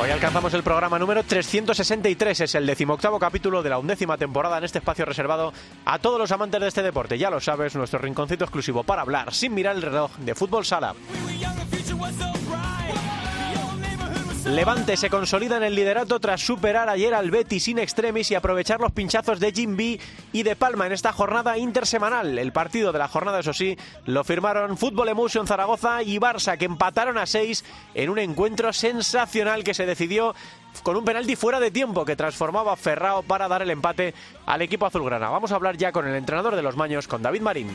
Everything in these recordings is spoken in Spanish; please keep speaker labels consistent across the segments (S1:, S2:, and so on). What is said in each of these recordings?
S1: Hoy alcanzamos el programa número 363, es el decimoctavo capítulo de la undécima temporada en este espacio reservado a todos los amantes de este deporte. Ya lo sabes, nuestro rinconcito exclusivo para hablar sin mirar el reloj de fútbol sala. Levante se consolida en el liderato tras superar ayer al Betis sin extremis y aprovechar los pinchazos de Jim B y de Palma en esta jornada intersemanal. El partido de la jornada, eso sí, lo firmaron Fútbol Emotion Zaragoza y Barça, que empataron a seis en un encuentro sensacional que se decidió con un penalti fuera de tiempo que transformaba a Ferrao para dar el empate al equipo azulgrana. Vamos a hablar ya con el entrenador de los Maños, con David Marín.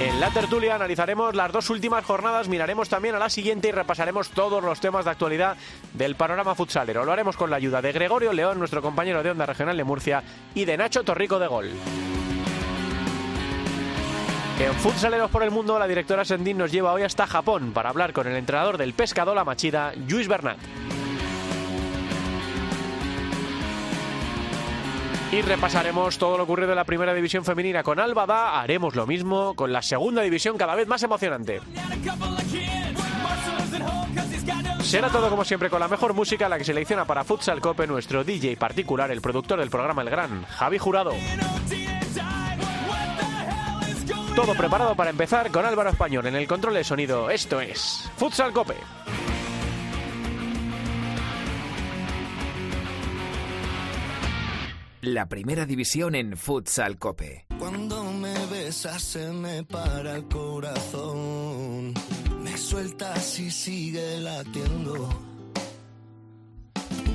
S1: En la tertulia analizaremos las dos últimas jornadas, miraremos también a la siguiente y repasaremos todos los temas de actualidad del panorama futsalero. Lo haremos con la ayuda de Gregorio León, nuestro compañero de Onda Regional de Murcia, y de Nacho Torrico de Gol. En Futsaleros por el Mundo, la directora Sendín nos lleva hoy hasta Japón para hablar con el entrenador del Pescado La Machida, Luis Bernat. Y repasaremos todo lo ocurrido en la primera división femenina con Albada. Haremos lo mismo con la segunda división cada vez más emocionante. Será todo como siempre con la mejor música, la que selecciona para Futsal Cope nuestro DJ particular, el productor del programa El Gran, Javi Jurado. Todo preparado para empezar con Álvaro Español en el control de sonido. Esto es Futsal Cope.
S2: La primera división en Futsal Cope.
S3: Cuando me besas se me para el corazón. Me sueltas y sigue latiendo.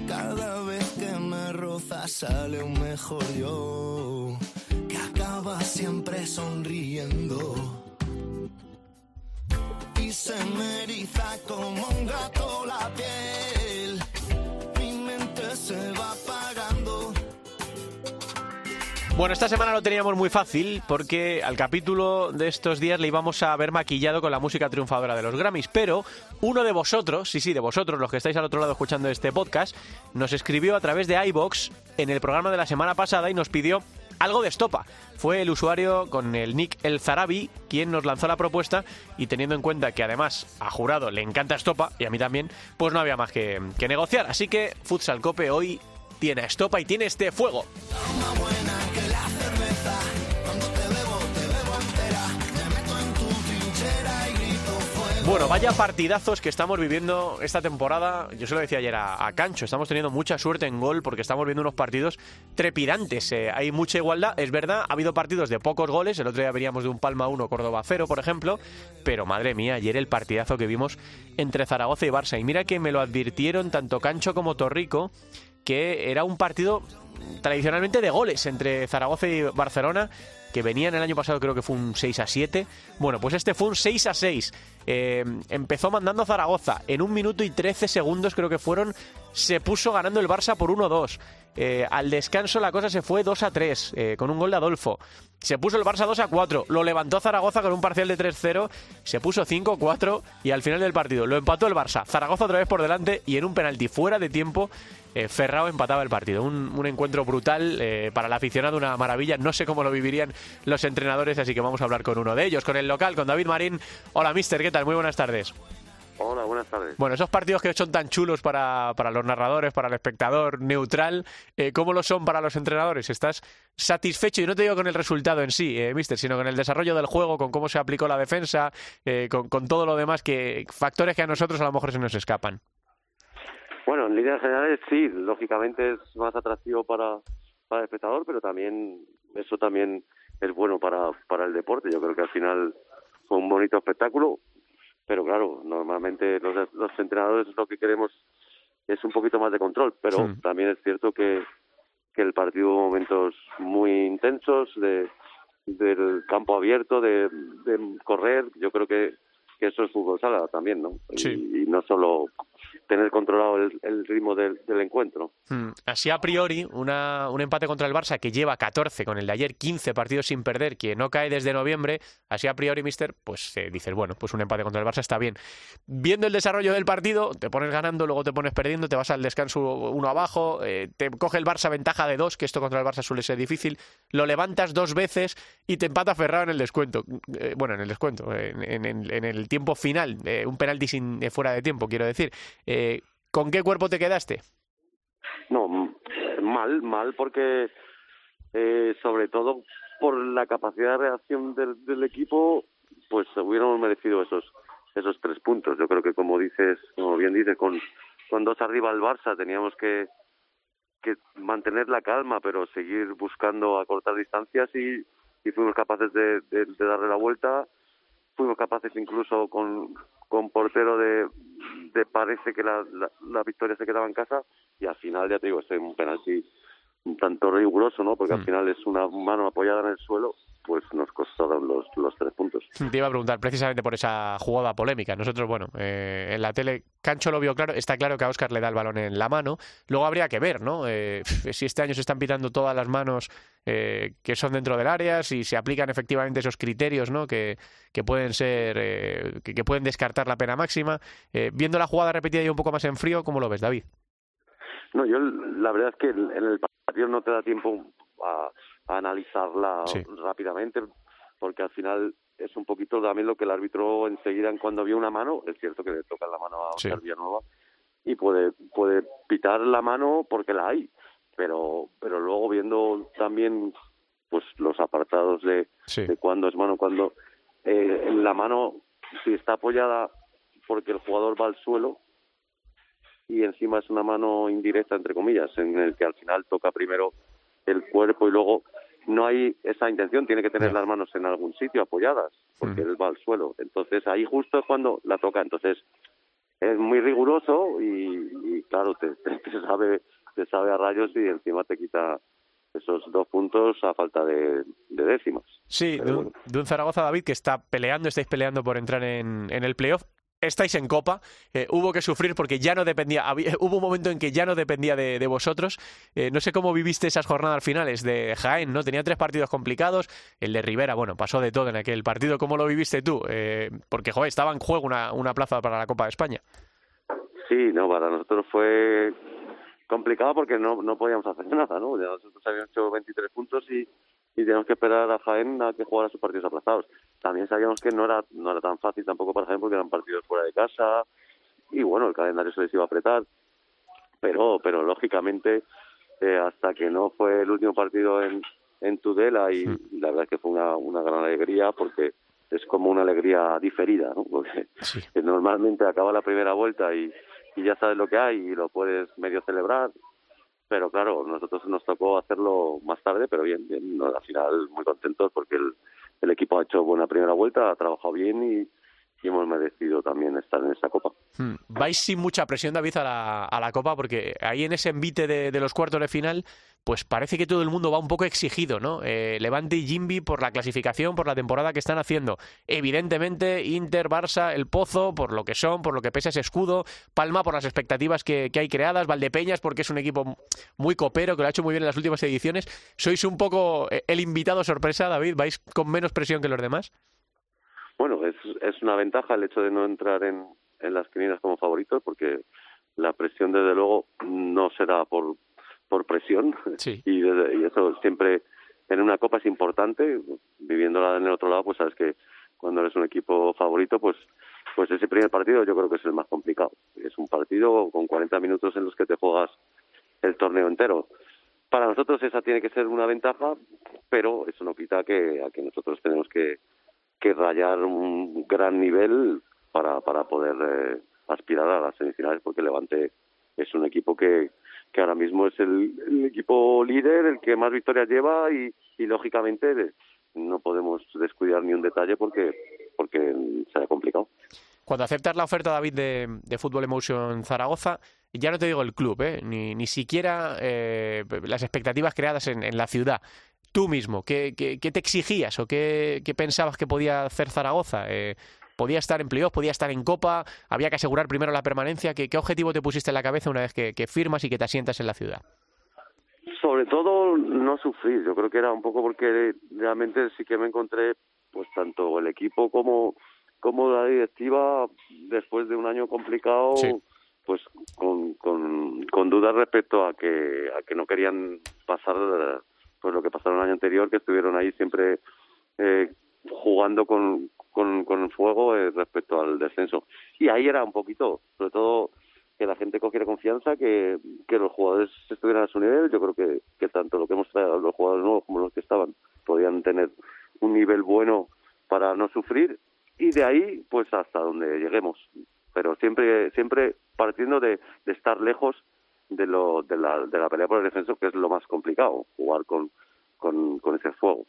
S3: Cada vez que me rozas sale un mejor yo. Que acaba siempre sonriendo. Y se me eriza como un gato la piel.
S1: Bueno, esta semana lo teníamos muy fácil porque al capítulo de estos días le íbamos a ver maquillado con la música triunfadora de los Grammys, pero uno de vosotros, sí, sí, de vosotros, los que estáis al otro lado escuchando este podcast, nos escribió a través de iBox en el programa de la semana pasada y nos pidió algo de estopa. Fue el usuario con el nick El Zarabi quien nos lanzó la propuesta y teniendo en cuenta que además a jurado le encanta estopa y a mí también, pues no había más que negociar. Así que Futsal Cope hoy tiene a estopa y tiene este fuego. Bueno, vaya partidazos que estamos viviendo esta temporada. Yo se lo decía ayer a, Cancho, estamos teniendo mucha suerte en gol porque estamos viendo unos partidos trepidantes. Eh, hay mucha igualdad, es verdad, ha habido partidos de pocos goles. El otro día veníamos de un Palma 1, Córdoba 0, por ejemplo. Pero madre mía, ayer el partidazo que vimos entre Zaragoza y Barça. Y mira que me lo advirtieron tanto Cancho como Torrico que era un partido tradicionalmente de goles entre Zaragoza y Barcelona que venían el año pasado creo que fue un 6 a 7. Bueno, pues este fue un 6 a 6. Eh, empezó mandando Zaragoza. En un minuto y 13 segundos creo que fueron. Se puso ganando el Barça por 1-2. Eh, al descanso la cosa se fue 2 a 3 eh, con un gol de Adolfo. Se puso el Barça 2 a 4. Lo levantó Zaragoza con un parcial de 3-0. Se puso 5-4 y al final del partido lo empató el Barça. Zaragoza otra vez por delante y en un penalti fuera de tiempo eh, Ferrao empataba el partido. Un, un encuentro brutal eh, para el aficionado, una maravilla. No sé cómo lo vivirían los entrenadores, así que vamos a hablar con uno de ellos, con el local, con David Marín. Hola, mister, ¿qué tal? Muy buenas tardes.
S4: Hola, buenas tardes.
S1: Bueno, esos partidos que son tan chulos para, para los narradores, para el espectador neutral, eh, ¿cómo lo son para los entrenadores? ¿Estás satisfecho? Y no te digo con el resultado en sí, eh, mister, sino con el desarrollo del juego, con cómo se aplicó la defensa, eh, con, con todo lo demás, que factores que a nosotros a lo mejor se nos escapan.
S4: Bueno, en líneas generales sí, lógicamente es más atractivo para, para el espectador, pero también eso también es bueno para, para el deporte. Yo creo que al final fue un bonito espectáculo, pero claro, normalmente los, los entrenadores lo que queremos es un poquito más de control, pero
S1: Sí.
S4: también es cierto que, que el partido hubo momentos muy intensos de del campo abierto, de, de correr, yo creo que, que eso es fútbol sala también, ¿no?
S1: Sí.
S4: Y, y no solo tener controlado el, ritmo del, encuentro.
S1: Hmm. Así a priori, un empate contra el Barça que lleva 14 con el de ayer, 15 partidos sin perder, que no cae desde noviembre, así a priori, mister, pues eh, dices, bueno, pues un empate contra el Barça está bien. Viendo el desarrollo del partido, te pones ganando, luego te pones perdiendo, te vas al descanso uno abajo, eh, te coge el Barça ventaja de dos, que esto contra el Barça suele ser difícil, lo levantas dos veces y te empata Ferrado en el descuento. Eh, bueno, en el descuento, en, el tiempo final, un penalti sin, fuera de tiempo, quiero decir. Eh, ¿Con qué cuerpo te quedaste?
S4: No, mal, mal porque eh, sobre todo por la capacidad de reacción del, equipo, pues hubiéramos merecido esos esos tres puntos. Yo creo que como dices, como bien dices, con, con dos arriba al Barça teníamos que, que mantener la calma, pero seguir buscando acortar distancias y, y fuimos capaces de, de darle la vuelta. Fuimos capaces incluso con, con portero de, de parece que la, la, victoria se quedaba en casa y al final ya te digo es un penalti un tanto riguroso no porque al mm. final es una mano apoyada en el suelo pues nos costaron los, los tres puntos.
S1: Te iba a preguntar precisamente por esa jugada polémica. Nosotros, bueno, eh, en la tele, Cancho lo vio claro, está claro que a Oscar le da el balón en la mano. Luego habría que ver, ¿no? Eh, si este año se están pitando todas las manos eh, que son dentro del área, si se aplican efectivamente esos criterios, ¿no? Que, que pueden ser, que, que, pueden descartar la pena máxima. viendo la jugada repetida y un poco más en frío, ¿cómo lo ves, David?
S4: No, yo la verdad es que en el partido no te da tiempo a analizarla rápidamente, porque al final es un poquito también lo que el árbitro enseguida, en cuando vio una mano, es cierto que le toca la mano a Oscar Villanueva, y puede, puede pitar la mano porque la hay, pero, pero luego viendo también pues los apartados de, de cuándo es mano, cuando eh, la mano, si está apoyada porque el jugador va al suelo, y encima es una mano indirecta, entre comillas, en el que al final toca primero el cuerpo y luego no hay esa intención, tiene que tener las manos en algún sitio apoyadas, porque él va al suelo. Entonces ahí justo es cuando la toca. Entonces es muy riguroso y, claro, te, sabe te sabe a rayos y encima te quita esos dos puntos a falta de, décimas.
S1: Sí, de un, de un, Zaragoza David que está peleando, estáis peleando por entrar en, en el playoff estáis en Copa, eh, hubo que sufrir porque ya no dependía, hubo un momento en que ya no dependía de, vosotros. Eh, no sé cómo viviste esas jornadas finales de Jaén, ¿no? Tenía tres partidos complicados, el de Rivera, bueno, pasó de todo en aquel partido. ¿Cómo lo viviste tú? Eh, porque, joder, estaba en juego una, una plaza para la Copa de España.
S4: Sí, no, para nosotros fue complicado porque no, no podíamos hacer nada, ¿no? nosotros habíamos hecho 23 puntos y y tenemos que esperar a Jaén a que jugara sus partidos aplazados. También sabíamos que no era no era tan fácil tampoco para Jaén porque eran partidos fuera de casa y bueno, el calendario se les iba a apretar, pero pero lógicamente eh, hasta que no fue el último partido en, en Tudela y la verdad es que fue una, una gran alegría porque es como una alegría diferida, ¿no? Porque normalmente acaba la primera vuelta y, y ya sabes lo que hay y lo puedes medio celebrar pero claro, nosotros nos tocó hacerlo más tarde, pero bien, bien, al final muy contentos porque el, el equipo ha hecho buena primera vuelta, ha trabajado bien y, hemos merecido también estar en esa Copa.
S1: Hmm. Vais sin mucha presión, David, a la, a la Copa, porque ahí en ese envite de, de, los cuartos de final, pues parece que todo el mundo va un poco exigido, ¿no? Eh, Levante y Jimby por la clasificación, por la temporada que están haciendo. Evidentemente, Inter, Barça, El Pozo, por lo que son, por lo que pesa ese escudo. Palma por las expectativas que, hay creadas. Valdepeñas porque es un equipo muy copero, que lo ha hecho muy bien en las últimas ediciones. ¿Sois un poco eh, el invitado sorpresa, David? ¿Vais con menos presión que los demás?
S4: Bueno, es, una ventaja el hecho de no entrar en, en las quinielas como favoritos, porque la presión, desde luego, no será por, por presión. Y, y eso siempre en una copa es importante. Viviéndola en el otro lado, pues sabes que cuando eres un equipo favorito, pues pues ese primer partido yo creo que es el más complicado. Es un partido con 40 minutos en los que te juegas el torneo entero. Para nosotros esa tiene que ser una ventaja, pero eso no quita que a que nosotros tenemos que que rayar un gran nivel para, para poder eh, aspirar a las semifinales, porque Levante es un equipo que, que ahora mismo es el, equipo líder, el que más victorias lleva y, lógicamente no podemos descuidar ni un detalle porque, porque será complicado.
S1: Cuando aceptas la oferta, David, de, Fútbol Emotion Zaragoza, ya no te digo el club, ¿eh? ni, ni siquiera eh, las expectativas creadas en, en la ciudad tú mismo, ¿qué, qué, te exigías o qué, pensabas que podía hacer Zaragoza? Eh, podía estar en playoff, podía estar en Copa, había que asegurar primero la permanencia. ¿Qué, qué objetivo te pusiste en la cabeza una vez que, que firmas y que te asientas en la ciudad?
S4: Sobre todo no sufrir, yo creo que era un poco porque realmente sí que me encontré pues tanto el equipo como como la directiva después de un año complicado pues con, con, con dudas respecto a que a que no querían pasar pues lo que pasaron el año anterior que estuvieron ahí siempre eh, jugando con, con, con el fuego eh, respecto al descenso y ahí era un poquito sobre todo que la gente cogiera confianza, que, que los jugadores estuvieran a su nivel. Yo creo que, que tanto lo que hemos traído, los jugadores nuevos como los que estaban, podían tener un nivel bueno para no sufrir y de ahí pues hasta donde lleguemos. Pero siempre, siempre partiendo de, de estar lejos de, lo, de, la, de la pelea por el defenso, que es lo más complicado, jugar con, con ese fuego.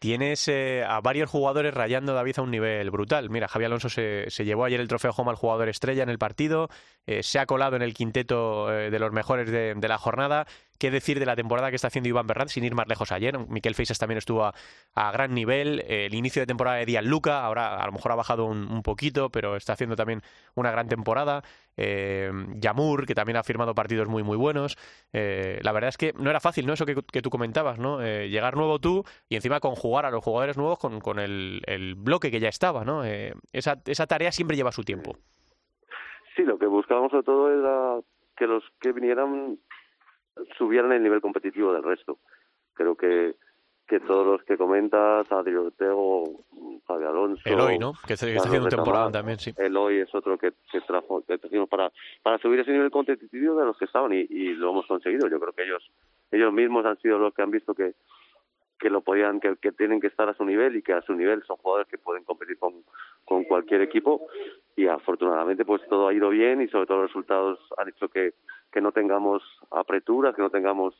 S1: Tienes eh, a varios jugadores rayando David a un nivel brutal. Mira, Javier Alonso se, se llevó ayer el trofeo Home al jugador estrella en el partido, eh, se ha colado en el quinteto eh, de los mejores de, de, la jornada. ¿Qué decir de la temporada que está haciendo Iván Berrán, sin ir más lejos ayer? Miquel Feixas también estuvo a, gran nivel. Eh, el inicio de temporada de Díaz Luca, ahora a lo mejor ha bajado un, un poquito, pero está haciendo también una gran temporada. Eh, Yamur, que también ha firmado partidos muy, muy buenos. Eh, la verdad es que no era fácil, ¿no? Eso que, que tú comentabas, ¿no? Eh, llegar nuevo tú y encima conjugar a los jugadores nuevos con, con el, el, bloque que ya estaba, ¿no? esa, esa tarea siempre lleva su tiempo.
S4: Sí, lo que buscábamos sobre todo era que los que vinieran subieran el nivel competitivo del resto. Creo que que todos los que comentas, Adri Ortego, Javier Alonso...
S1: Eloy, ¿no? Que, está haciendo temporada también, sí.
S4: Eloy es otro que, que trajo, que trajimos para, para subir ese nivel competitivo de los que estaban y, y lo hemos conseguido. Yo creo que ellos ellos mismos han sido los que han visto que que lo podían que, que tienen que estar a su nivel y que a su nivel son jugadores que pueden competir con, con cualquier equipo y afortunadamente pues todo ha ido bien y sobre todo los resultados han hecho que que no tengamos apreturas, que no tengamos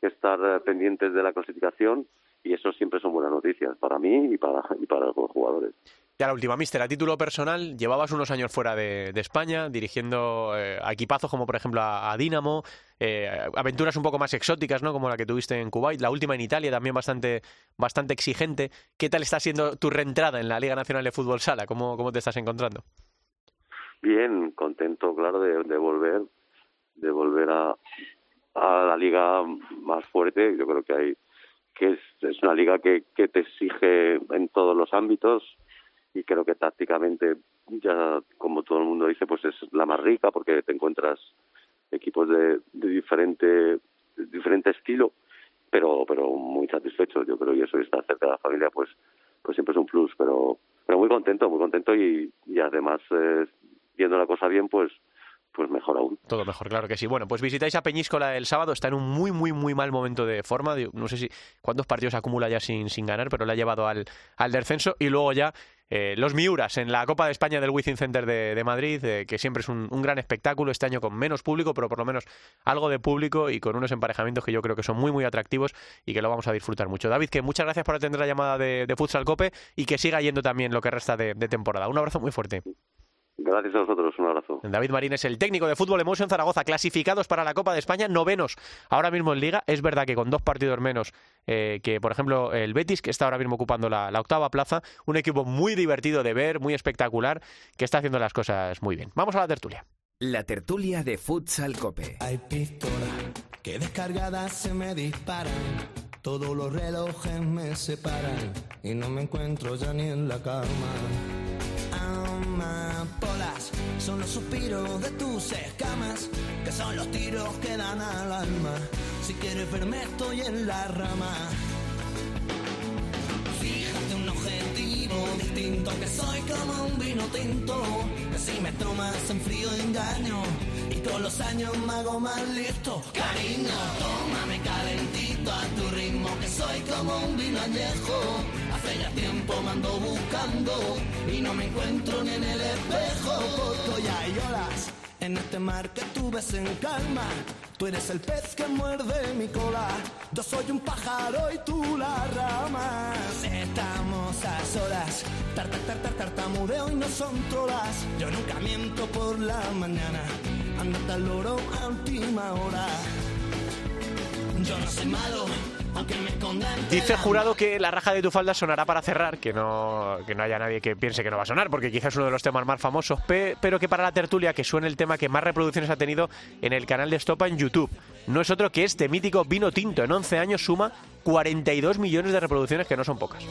S4: que estar eh, pendientes de la clasificación y eso siempre son buenas noticias para mí y para, y para los jugadores.
S1: Ya la última, Mister, a título personal, llevabas unos años fuera de, de España, dirigiendo eh, a equipazos como por ejemplo a, a Dinamo, eh, aventuras un poco más exóticas, ¿no? Como la que tuviste en Kuwait, la última en Italia también bastante, bastante exigente. ¿Qué tal está siendo tu reentrada en la Liga Nacional de Fútbol Sala? ¿Cómo, cómo te estás encontrando?
S4: Bien, contento, claro, de, de volver, de volver a, a la liga más fuerte. Yo creo que hay que es, es una liga que, que te exige en todos los ámbitos y creo que tácticamente ya como todo el mundo dice pues es la más rica porque te encuentras equipos de, de diferente de diferente estilo pero pero muy satisfechos yo creo y eso estar cerca de la familia pues pues siempre es un plus pero pero muy contento muy contento y, y además eh, viendo la cosa bien pues pues mejor aún.
S1: Todo mejor, claro que sí. Bueno, pues visitáis a Peñíscola el sábado, está en un muy, muy, muy mal momento de forma. No sé si cuántos partidos acumula ya sin, sin ganar, pero le ha llevado al, al descenso. Y luego ya eh, los Miuras en la Copa de España del Wizzing Center de, de Madrid, eh, que siempre es un, gran espectáculo, este año con menos público, pero por lo menos algo de público y con unos emparejamientos que yo creo que son muy, muy atractivos y que lo vamos a disfrutar mucho. David, que muchas gracias por atender la llamada de, de Futsal Cope y que siga yendo también lo que resta de temporada. Un abrazo muy fuerte.
S4: Gracias a vosotros, un abrazo.
S1: David Marín es el técnico de fútbol Emotion Zaragoza, clasificados para la Copa de España, novenos ahora mismo en Liga. Es verdad que con dos partidos menos eh, que, por ejemplo, el Betis, que está ahora mismo ocupando la, la, octava plaza. Un equipo muy divertido de ver, muy espectacular, que está haciendo las cosas muy bien. Vamos a la tertulia.
S2: La tertulia de Futsal Cope.
S3: Hay pistolas que descargadas se me disparan. Todos los relojes me separan y no me encuentro ya ni en la cama son los suspiros de tus escamas, que son los tiros que dan al alma. Si quieres verme, estoy en la rama. Fíjate un objetivo distinto, que soy como un vino tinto. Que si me tomas en frío engaño, y con los años me hago más listo. Cariño, tómame calentito a tu ritmo, que soy como un vino añejo. Hace ya tiempo me ando buscando y no me encuentro ni en el espejo. Porque hay olas en este mar que tú ves en calma. Tú eres el pez que muerde mi cola. Yo soy un pájaro y tú la rama. Estamos a solas. Tar, tar, tar, tar, tartamudeo y no son todas. Yo nunca miento por la mañana. Andate al loro a última hora. Yo no malo, aunque.
S1: Dice Jurado que la raja de tu falda sonará para cerrar, que no, que no haya nadie que piense que no va a sonar, porque quizás es uno de los temas más famosos, pe- pero que para la tertulia que suene el tema que más reproducciones ha tenido en el canal de Estopa en YouTube. No es otro que este mítico vino tinto. En 11 años suma 42 millones de reproducciones, que no son pocas.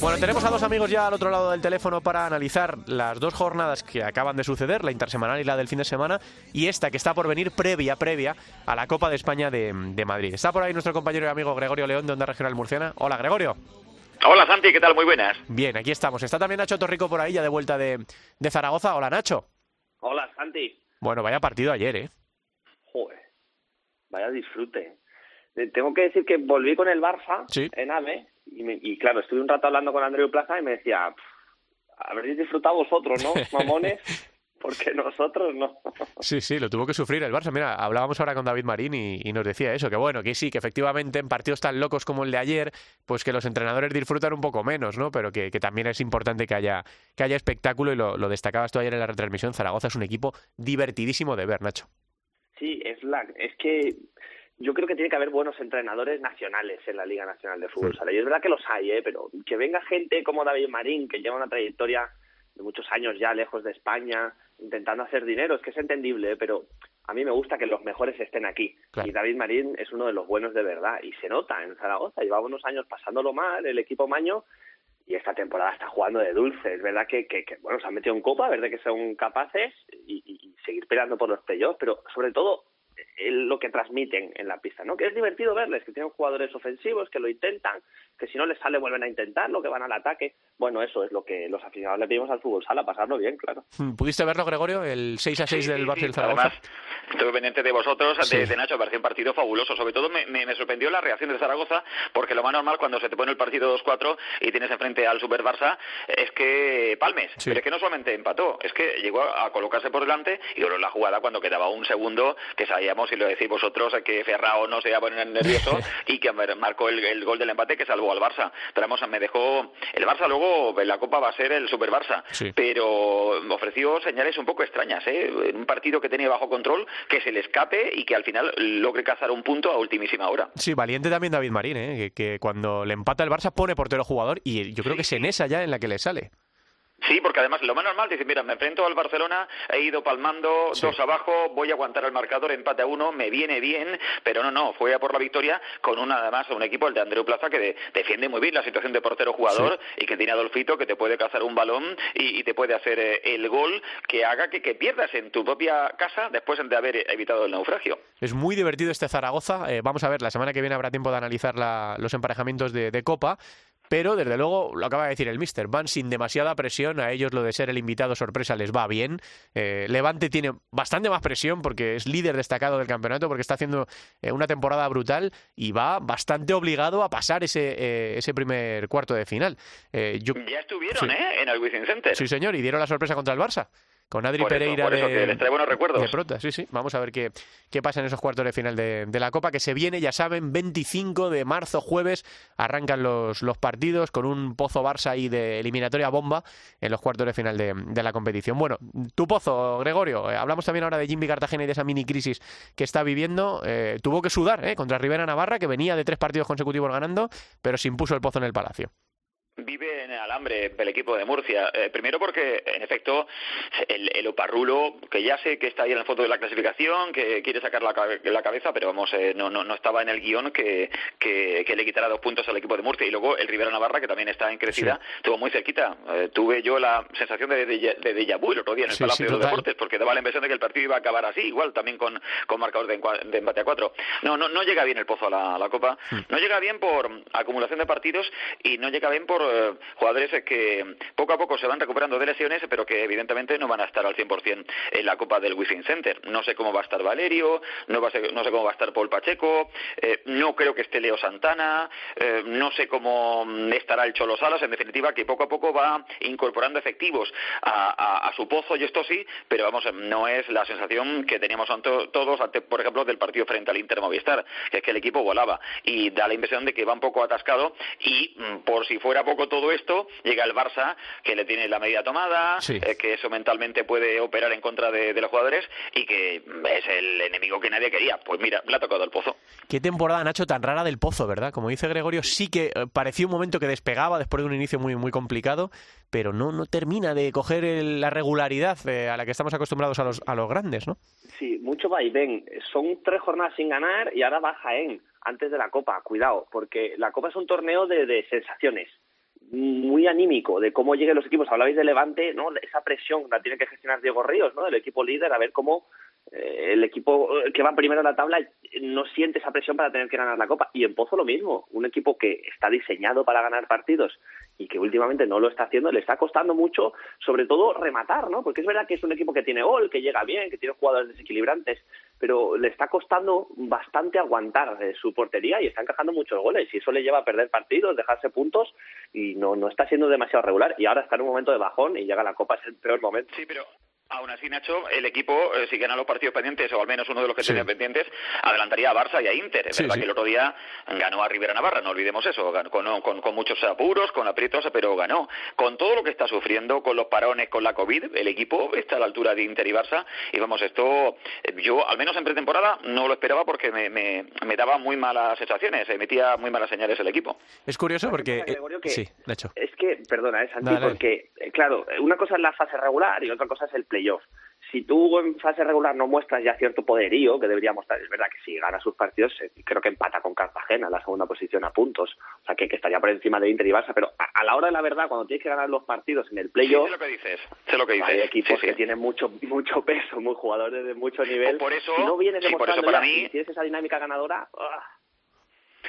S1: Bueno, tenemos a dos amigos ya al otro lado del teléfono para analizar las dos jornadas que acaban de suceder, la intersemanal y la del fin de semana, y esta que está por venir previa, previa a la Copa de España de, de Madrid. Está por ahí nuestro compañero y amigo Gregorio León de Onda Regional Murciana. Hola, Gregorio.
S5: Hola Santi, ¿qué tal? Muy buenas.
S1: Bien, aquí estamos. Está también Nacho Torrico por ahí, ya de vuelta de, de Zaragoza. Hola, Nacho.
S6: Hola, Santi.
S1: Bueno, vaya partido ayer, ¿eh?
S6: Joder, vaya disfrute. Eh, Tengo que decir que volví con el Barça
S1: Sí.
S6: en AVE y, me- y claro, estuve un rato hablando con Andreu Plaza y me decía, "Pff, habréis disfrutado vosotros, ¿no, mamones? Porque nosotros no.
S1: Sí, sí, lo tuvo que sufrir el Barça. Mira, hablábamos ahora con David Marín y, y nos decía eso, que bueno, que sí, que efectivamente en partidos tan locos como el de ayer, pues que los entrenadores disfrutan un poco menos, ¿no? Pero que, que también es importante que haya, que haya espectáculo y lo, lo destacabas tú ayer en la retransmisión. Zaragoza es un equipo divertidísimo de ver, Nacho.
S6: Sí, es la, es que yo creo que tiene que haber buenos entrenadores nacionales en la Liga Nacional de Fútbol
S1: Sí.
S6: Sala. Y es verdad que los hay, ¿eh? pero que venga gente como David Marín, que lleva una trayectoria de muchos años ya lejos de España, intentando hacer dinero, es que es entendible, ¿eh? pero a mí me gusta que los mejores estén aquí.
S1: Claro.
S6: Y David Marín es uno de los buenos de verdad. Y se nota en Zaragoza, llevaba unos años pasándolo mal, el equipo maño, y esta temporada está jugando de dulce. Es verdad que, que, que, bueno, se han metido en copa, es verdad que son capaces y, y- y seguir peleando por los playoffs, pero sobre todo lo que transmiten en la pista, ¿no? Que es divertido verles, que tienen jugadores ofensivos, que lo intentan, que si no les sale vuelven a intentarlo, que van al ataque. Bueno, eso es lo que los aficionados le pedimos al fútbol sala, pasarlo bien, claro.
S1: ¿Pudiste verlo, Gregorio? El 6 a 6
S5: Sí,
S1: del
S5: sí,
S1: y
S5: sí.
S1: Zaragoza.
S5: Además, estuve pendiente de vosotros, de,
S1: Sí.
S5: de Nacho, me pareció un partido fabuloso. Sobre todo me, me- me sorprendió la reacción de Zaragoza, porque lo más normal cuando se te pone el partido 2-4 y tienes enfrente al Super Barça es que palmes.
S1: Sí.
S5: Pero es que no solamente empató, es que llegó a, a colocarse por delante y luego la jugada cuando quedaba un segundo, que sabíamos, y lo decís vosotros, que Ferrao no se iba a poner nervioso y que mar- marcó el, el gol del empate que salvó al Barça. Pero vamos, me dejó. El Barça luego en la Copa va a ser el Super Barça
S1: Sí.
S5: pero ofreció señales un poco extrañas, ¿eh? En un partido que tenía bajo control, que se le escape y que al final logre cazar un punto a ultimísima hora.
S1: Sí, valiente también David Marín, ¿eh? que, que cuando le empata el Barça pone portero jugador y yo creo que es en esa ya en la que le sale.
S5: Sí, porque además lo más normal, dice, mira, me enfrento al Barcelona, he ido palmando
S1: Sí.
S5: dos abajo, voy a aguantar el marcador, empate a uno, me viene bien, pero no, no, fue a por la victoria con una, además, un equipo, el de Andreu Plaza, que de- defiende muy bien la situación de portero-jugador y que tiene a Adolfito que te puede cazar un balón y, y te puede hacer eh, el gol que haga que, que pierdas en tu propia casa después de haber evitado el naufragio.
S1: Es muy divertido este Zaragoza. Eh, vamos a ver, la semana que viene habrá tiempo de analizar la- los emparejamientos de, de Copa. Pero desde luego, lo acaba de decir el Mister, van sin demasiada presión, a ellos lo de ser el invitado sorpresa les va bien. Eh, Levante tiene bastante más presión porque es líder destacado del campeonato, porque está haciendo eh, una temporada brutal y va bastante obligado a pasar ese, eh, ese primer cuarto de final. Eh, yo,
S5: Ya estuvieron,
S1: Sí.
S5: ¿eh? En el Wizzing Center.
S1: sí, señor, y dieron la sorpresa contra el Barça. Con Adri
S5: Por eso,
S1: Pereira
S5: por eso,
S1: de,
S5: que les trae buenos recuerdos.
S1: de prota, sí, sí. Vamos a ver qué, qué pasa en esos cuartos de final de, de la Copa, que se viene, ya saben, 25 de marzo, jueves, arrancan los, los partidos con un Pozo Barça y de eliminatoria bomba en los cuartos de final de, de la competición. Bueno, tu Pozo, Gregorio, eh, hablamos también ahora de Jimmy Cartagena y de esa mini crisis que está viviendo. Eh, tuvo que sudar eh, contra Rivera Navarra, que venía de tres partidos consecutivos ganando, pero se impuso el Pozo en el Palacio.
S5: Vive en el alambre el equipo de Murcia. Eh, primero porque, en efecto, el, el Oparrulo, que ya sé que está ahí en el fondo de la clasificación, que quiere sacar la, la cabeza, pero vamos, eh, no, no, no estaba en el guion que, que, que le quitara dos puntos al equipo de Murcia. Y luego el Rivera Navarra, que también está en crecida, estuvo muy cerquita. Eh, tuve yo la sensación de, de, de déjà vu el otro día en el
S1: Sí,
S5: Palacio
S1: sí,
S5: de los. Deportes, porque daba la impresión de que el partido iba a acabar así, igual también con, con marcador de, de empate a cuatro. No, no, no llega bien el pozo a la, a la Copa. No llega bien por acumulación de partidos y no llega bien por eh, jugadores que poco a poco se van recuperando de lesiones, pero que evidentemente no van a estar al 100% en la Copa del Wizzing Center. No sé cómo va a estar Valerio, no, va a ser- no sé cómo va a estar Paul Pacheco, eh, no creo que esté Leo Santana, eh, no sé cómo estará el Cholo Salas, en definitiva, que poco a poco va incorporando efectivos a, su pozo, y esto sí, pero vamos, no es la sensación que teníamos ante- todos, por ejemplo, del partido frente al Inter Movistar, que es que el equipo volaba y da la impresión de que va un poco atascado y, mm, por si fuera poco todo esto, llega el Barça, que le tiene la medida tomada, eh, que eso mentalmente puede operar en contra de, los jugadores y que es el enemigo que nadie quería. Pues mira, le ha tocado el Pozo.
S1: Qué temporada, Nacho, tan rara del Pozo, ¿verdad? Como dice Gregorio, sí que eh, parecía un momento que despegaba después de un inicio muy, muy complicado, pero no, no termina de coger la regularidad eh, a la que estamos acostumbrados a los, a los grandes, ¿no?
S6: Sí, mucho va y ven. Son tres jornadas sin ganar y ahora va Jaén antes de la Copa. Cuidado, porque la Copa es un torneo de, de sensaciones muy anímico de cómo lleguen los equipos. Hablabais de Levante, ¿no? Esa presión la tiene que gestionar Diego Ríos, ¿no? Del equipo líder, a ver cómo eh, el equipo que va primero en la tabla no siente esa presión para tener que ganar la Copa. Y en Pozo lo mismo, un equipo que está diseñado para ganar partidos y que últimamente no lo está haciendo, le está costando mucho, sobre todo rematar, ¿no? Porque es verdad que es un equipo que tiene gol, que llega bien, que tiene jugadores desequilibrantes, pero le está costando bastante aguantar su portería y está encajando muchos goles y eso le lleva a perder partidos, dejarse puntos y no, no está siendo demasiado regular y ahora está en un momento de bajón y llega la Copa, es el peor momento.
S5: Sí, pero Aún así, Nacho, el equipo, eh, si gana los partidos pendientes, o al menos uno de los que tenía pendientes, adelantaría a Barça y a Inter. Es verdad que el otro día ganó a Rivera Navarra, no olvidemos eso, con, con, muchos apuros, con aprietos, pero ganó. Con todo lo que está sufriendo, con los parones, con la COVID, el equipo está a la altura de Inter y Barça. Y vamos, esto, eh, yo al menos en pretemporada no lo esperaba porque me, me, daba muy malas sensaciones, emitía muy malas señales el equipo.
S1: Es curioso porque...
S6: Eh, sí, hecho. Es que, perdona, es Santi, porque, claro, una cosa es la fase regular y otra cosa es el play si tú en fase regular no muestras ya cierto poderío que debería mostrar, es verdad que si gana sus partidos, eh, creo que empata con Cartagena, la segunda posición a puntos, o sea que, estaría por encima de Inter y Barça, pero a, la hora de la verdad, cuando tienes que ganar los partidos en el playoff,
S5: sé lo que dices, sé lo que dices.
S6: hay equipos que tienen mucho mucho peso, muy jugadores de mucho nivel,
S5: por eso,
S6: si no vienes demostrando
S5: por para mí...
S6: tienes esa dinámica ganadora, ¡ah!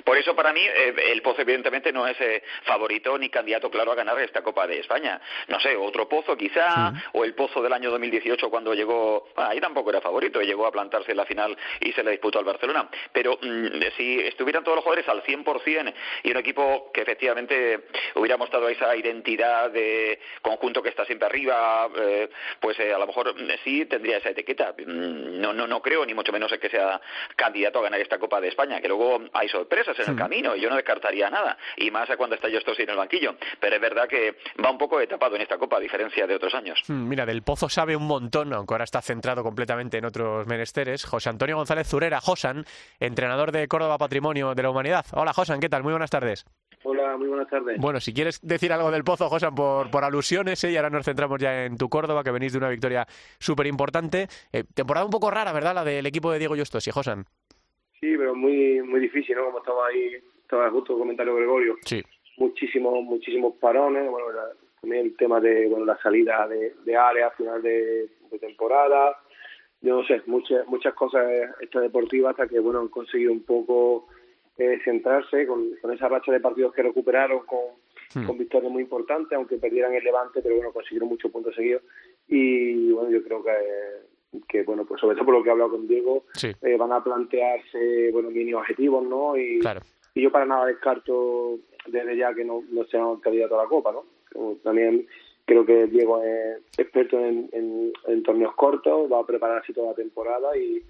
S5: Por eso, para mí, eh, el Pozo, evidentemente, no es eh, favorito ni candidato claro a ganar esta Copa de España. No sé, otro Pozo quizá, o el Pozo del año 2018 cuando llegó, ahí tampoco era favorito, llegó a plantarse en la final y se le disputó al Barcelona. Pero mm, si estuvieran todos los jugadores al 100% y un equipo que efectivamente hubiera mostrado esa identidad de conjunto que está siempre arriba, eh, pues a lo mejor mm, sí tendría esa etiqueta. Mm, no, no, no creo, ni mucho menos que sea candidato a ganar esta Copa de España, que luego hay sorpresas en el camino y yo no descartaría nada, y más a cuando está yo esto en el banquillo. Pero es verdad que va un poco etapado en esta Copa, a diferencia de otros años.
S1: Hmm, mira, del Pozo sabe un montón, aunque ahora está centrado completamente en otros menesteres. José Antonio González Zurera, Josan, entrenador de Córdoba Patrimonio de la Humanidad. Hola, Josan, ¿qué tal? Muy buenas tardes.
S7: Hola, muy buenas tardes.
S1: Bueno, si quieres decir algo del Pozo, Josan, por, por alusiones, ¿eh? y ahora nos centramos ya en tu Córdoba, que venís de una victoria súper importante. Eh, temporada un poco rara, ¿verdad? La del equipo de Diego Justos y Josan.
S7: Sí, pero muy muy difícil, ¿no? Como estaba ahí, estaba justo comentario Gregorio.
S1: Sí.
S7: Muchísimos, muchísimos parones, bueno, también el tema de, bueno, la salida de, de área a final de, temporada. Yo no sé, muchas muchas cosas deportivas hasta que, bueno, han conseguido un poco eh, centrarse con, esa racha de partidos que recuperaron con, hmm. con victorias muy importantes, aunque perdieran el Levante, pero bueno, consiguieron muchos puntos seguidos. Y bueno, yo creo que que bueno pues sobre todo por lo que he hablado con Diego eh, van a plantearse bueno mini objetivos no y, y yo para nada descarto desde ya que no, no sean candidato a la copa no también creo que Diego es experto en, en, torneos cortos va a prepararse toda la temporada y,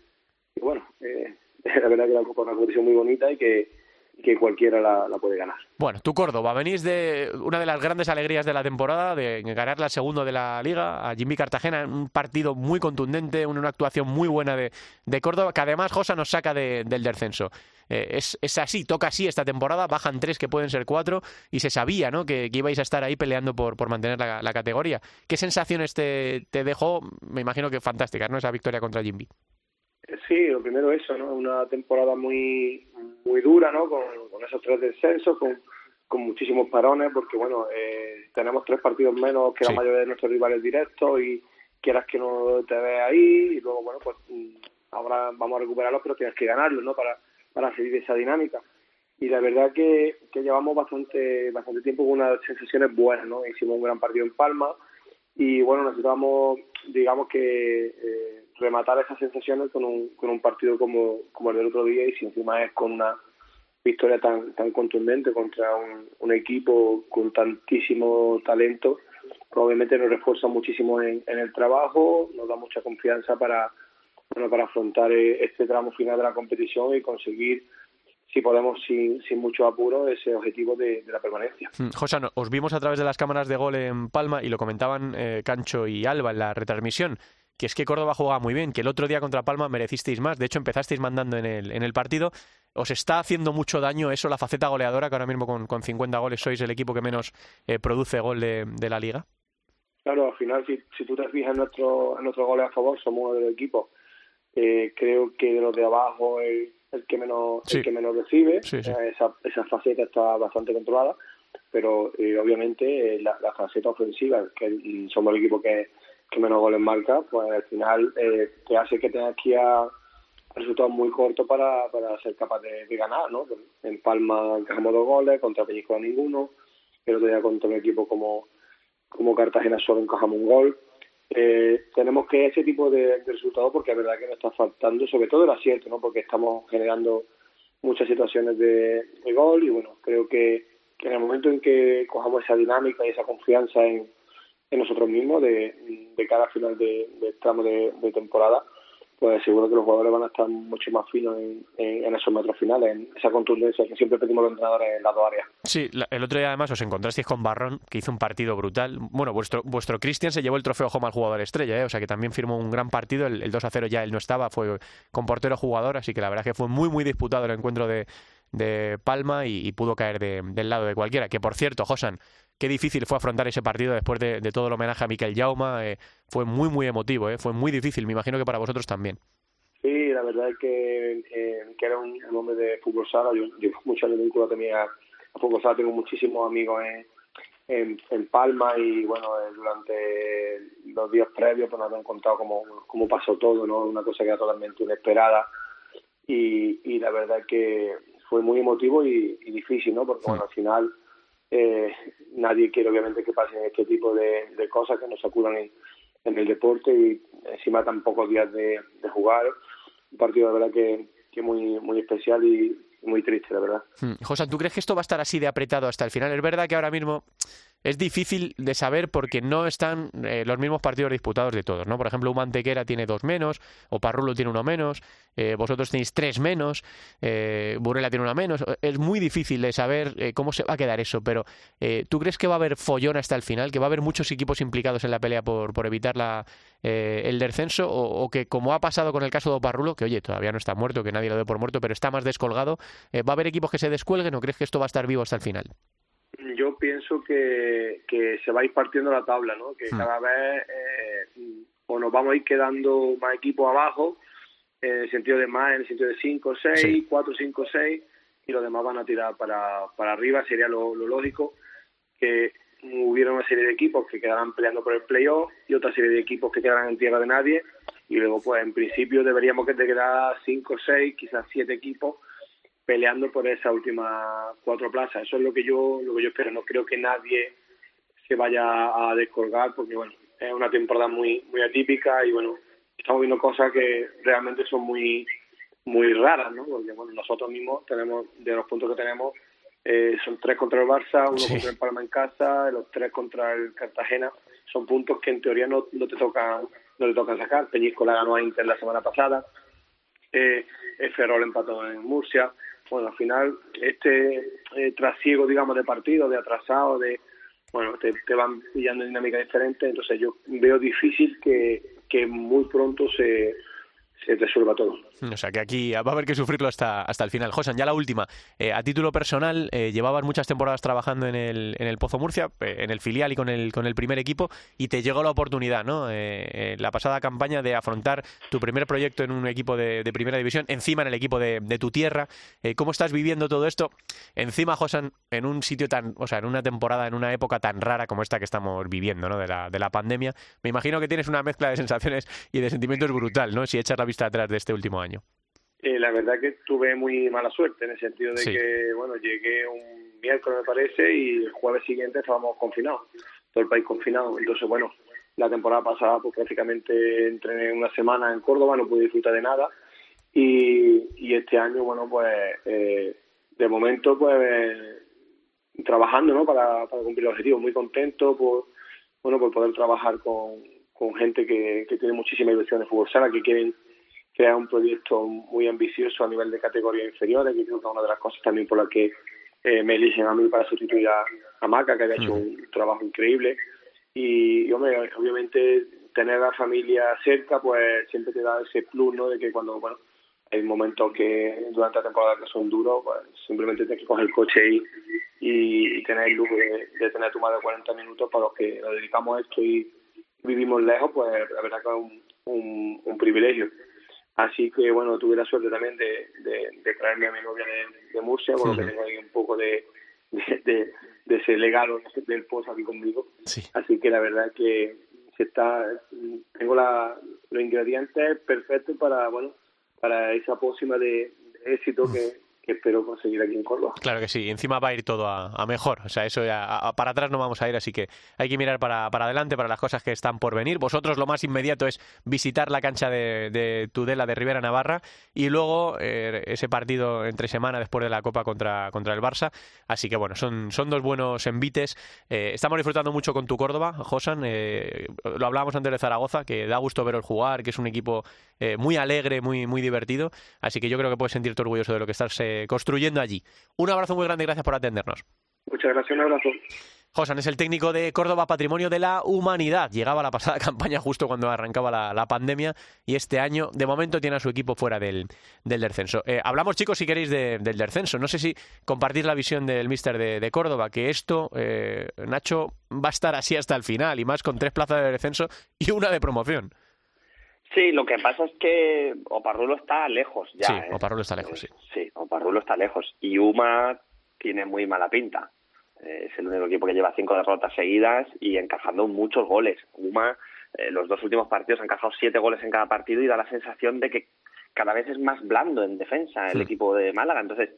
S7: bueno eh, la verdad que la copa es una competición muy bonita y que que cualquiera la, puede ganar.
S1: Bueno, tú Córdoba, venís de una de las grandes alegrías de la temporada, de ganar la segunda de la liga a Jimmy Cartagena, un partido muy contundente, una actuación muy buena de, de Córdoba, que además Josa nos saca del descenso. Eh, es, así, toca así esta temporada, bajan tres que pueden ser cuatro y se sabía ¿no? que, ibais a estar ahí peleando por, por mantener la, categoría. ¿Qué sensaciones te, te dejó? Me imagino que fantásticas, ¿no? Esa victoria contra Jimmy.
S7: Sí, lo primero eso, ¿no? Una temporada muy muy dura, ¿no? Con, esos tres descensos, con, con muchísimos parones, porque bueno, eh, tenemos tres partidos menos que la mayoría de nuestros rivales directos y quieras que no te veas ahí y luego bueno, pues mm, ahora vamos a recuperarlos, pero tienes que ganarlos, ¿no? Para para seguir esa dinámica. Y la verdad que, que llevamos bastante bastante tiempo con unas sensaciones buenas, ¿no? Hicimos un gran partido en Palma y bueno, necesitamos, digamos que eh, rematar esas sensaciones con un, con un partido como, como el del otro día y si encima es con una victoria tan, tan contundente contra un, equipo con tantísimo talento, probablemente nos refuerza muchísimo en, el trabajo, nos da mucha confianza para, bueno, para afrontar eh, este tramo final de la competición y conseguir si podemos sin, sin mucho apuro ese objetivo de, la permanencia.
S1: Mm, José, os vimos a través de las cámaras de gol en Palma y lo comentaban eh, Cancho y Alba en la retransmisión, que es que Córdoba jugaba muy bien, que el otro día contra Palma merecisteis más, de hecho empezasteis mandando en el, en el partido. ¿Os está haciendo mucho daño eso, la faceta goleadora, que ahora mismo con, con 50 goles sois el equipo que menos eh, produce gol de, la liga?
S7: Claro, al final, si, si tú te fijas en, nuestro, en nuestros goles a favor, somos uno de los equipos. Eh, creo que de los de abajo el, el que menos el que menos recibe. Esa, esa faceta está bastante controlada, pero eh, obviamente la, la, faceta ofensiva, que somos el equipo que, que menos goles marca, pues al final te hace que tengas que ir a resultados muy cortos para, para ser capaz de, ganar, ¿no? En Palma encajamos dos goles, contra Peñisco ninguno, el otro día contra un equipo como, como Cartagena solo encajamos un gol. Eh, tenemos que ese tipo de, resultados porque es verdad que nos está faltando, sobre todo el acierto, ¿no? Porque estamos generando muchas situaciones de, gol y bueno, creo que, en el momento en que cojamos esa dinámica y esa confianza en, en nosotros mismos de, de cara al final de, de tramo de temporada, pues seguro que los jugadores van a estar mucho más finos en, esos metros finales, en esa contundencia que siempre pedimos los entrenadores en las dos áreas.
S1: Sí, el otro día además os encontrasteis con Barrón, que hizo un partido brutal. Bueno, vuestro vuestro Cristian se llevó el trofeo Home al jugador estrella, ¿eh? o sea que también firmó un gran partido. El, 2 a 0 ya él no estaba, fue con portero jugador, así que la verdad que fue muy, muy disputado el encuentro de, de Palma y, pudo caer del lado de cualquiera. Que por cierto, Josan, qué difícil fue afrontar ese partido después de, todo el homenaje a Miquel Jauma. Eh, fue muy, muy emotivo, eh, fue muy difícil. Me imagino que para vosotros también.
S7: Sí, la verdad es que, eh, que era un, hombre de fútbol sala. Yo, yo años vínculo también a, fútbol sala. Tengo muchísimos amigos en, en, Palma y bueno, eh, durante los días previos pues nos han contado cómo, cómo pasó todo, ¿no? Una cosa que era totalmente inesperada y, y la verdad es que fue muy emotivo y, difícil, ¿no? Porque bueno, al final eh, nadie quiere obviamente que pasen este tipo de, de cosas que nos sacudan en, en el deporte y encima tan pocos días de, de jugar un partido de verdad que, que muy, muy especial y muy triste, la verdad.
S1: Hmm. José, ¿tú crees que esto va a estar así de apretado hasta el final? Es verdad que ahora mismo es difícil de saber porque no están eh, los mismos partidos disputados de todos, ¿no? Por ejemplo, un Mantequera tiene dos menos, o Parrulo tiene uno menos, eh, vosotros tenéis tres menos, eh, Burela tiene uno menos. Es muy difícil de saber eh, cómo se va a quedar eso, pero ¿tú crees que va a haber follón hasta el final, que va a haber muchos equipos implicados en la pelea por, por evitar la, el descenso, o, que como ha pasado con el caso de Parrulo, que oye, todavía no está muerto, que nadie lo dé por muerto, pero está más descolgado, ¿va a haber equipos que se descuelguen o crees que esto va a estar vivo hasta el final?
S7: Yo pienso que, que se va a ir partiendo la tabla, ¿no? Que hmm. cada vez eh, o nos vamos a ir quedando más equipos abajo, en el sentido de más, en el sentido de 5, 6, 4, 5, 6, y los demás van a tirar para, para arriba, sería lo, lógico, que hubiera una serie de equipos que quedaran peleando por el playoff y otra serie de equipos que quedaran en tierra de nadie, y luego pues en principio deberíamos que te quedar 5, 6, quizás 7 equipos peleando por esa última cuatro plazas. Eso es lo que yo lo que yo espero. No creo que nadie se vaya a descolgar porque bueno es una temporada muy muy atípica y bueno estamos viendo cosas que realmente son muy muy raras, ¿no? Porque bueno nosotros mismos tenemos de los puntos que tenemos eh, son tres contra el Barça, uno contra el Palma en casa, los tres contra el Cartagena. Son puntos que en teoría no, no te tocan no le tocan sacar. Peñisco la ganó a Inter la semana pasada. Eh, Ferrol empató en Murcia bueno, al final este eh, trasiego, digamos, de partido, de atrasado, de, bueno, te, te van pillando dinámica diferente, entonces yo veo difícil que, que muy pronto se, se resuelva todo.
S1: O sea que aquí va a haber que sufrirlo hasta, hasta el final. Josan, ya la última. Eh, a título personal, eh, llevabas muchas temporadas trabajando en el, en el Pozo Murcia, eh, en el filial y con el, con el primer equipo, y te llegó la oportunidad, ¿no? la pasada campaña de afrontar tu primer proyecto en un equipo de, primera división, encima en el equipo de, tu tierra. ¿Cómo estás viviendo todo esto? Encima, Josan, en un sitio tan, o sea, en una temporada, en una época tan rara como esta que estamos viviendo, ¿no? De la, de la pandemia. Me imagino que tienes una mezcla de sensaciones y de sentimientos brutal, ¿no? Si echas la vista atrás de este último año.
S7: Eh, la verdad que tuve muy mala suerte en el sentido de que, bueno, llegué un miércoles me parece y el jueves siguiente estábamos confinados, todo el país confinado. Entonces, bueno, la temporada pasada pues prácticamente entrené una semana en Córdoba, no pude disfrutar de nada y, y este año, bueno, pues eh, de momento pues trabajando, ¿no? Para, para cumplir el objetivo, muy contento por, bueno, por poder trabajar con, con gente que, que tiene muchísima ilusión de fútbol sala, que quieren sea un proyecto muy ambicioso a nivel de categoría inferiores, que creo que es una de las cosas también por las que eh, me eligen a mí para sustituir a, Maca, que había hecho un trabajo increíble. Y, hombre, obviamente tener a la familia cerca, pues siempre te da ese plus, ¿no? De que cuando, bueno, hay momentos que durante la temporada que son duros, pues simplemente tienes que coger el coche y, y, tener el lujo de, tener a tu madre 40 minutos para los que nos dedicamos a esto y vivimos lejos, pues la verdad que es un, un, privilegio. Así que bueno, tuve la suerte también de, de, traerme a mi novia de, Murcia, con lo que tengo ahí un poco de, de, ese legado del pozo aquí conmigo. Así que la verdad es que se está, tengo la, los ingredientes perfectos para, bueno, para esa pócima de, éxito que, espero conseguir aquí en Córdoba.
S1: Claro que sí, encima va a ir todo a, mejor, o sea, eso ya para atrás no vamos a ir, así que hay que mirar para, para, adelante, para las cosas que están por venir. Vosotros lo más inmediato es visitar la cancha de, Tudela de Rivera Navarra y luego eh, ese partido entre semana después de la Copa contra, contra el Barça, así que bueno, son, son dos buenos envites. Eh, estamos disfrutando mucho con tu Córdoba, Josan, eh, lo hablábamos antes de Zaragoza, que da gusto verlo jugar, que es un equipo muy alegre, muy, muy divertido, así que yo creo que puedes sentirte orgulloso de lo que estás construyendo allí. Un abrazo muy grande y gracias por atendernos.
S7: Muchas gracias, un abrazo.
S1: Josan es el técnico de Córdoba Patrimonio de la Humanidad. Llegaba la pasada campaña justo cuando arrancaba la, pandemia y este año, de momento, tiene a su equipo fuera del, descenso. Eh, hablamos, chicos, si queréis, del descenso. No sé si compartís la visión del míster de, Córdoba, que esto, eh, Nacho, va a estar así hasta el final y más con tres plazas de descenso y una de promoción.
S6: Sí, lo que pasa es que Oparrulo está lejos ya.
S1: Sí,
S6: ¿eh?
S1: Oparrulo está lejos, sí.
S6: Sí, Oparrulo está lejos. Y Uma tiene muy mala pinta. Eh, es el único equipo que lleva cinco derrotas seguidas y encajando muchos goles. Uma, eh, los dos últimos partidos han encajado siete goles en cada partido y da la sensación de que cada vez es más blando en defensa el equipo de Málaga. Entonces,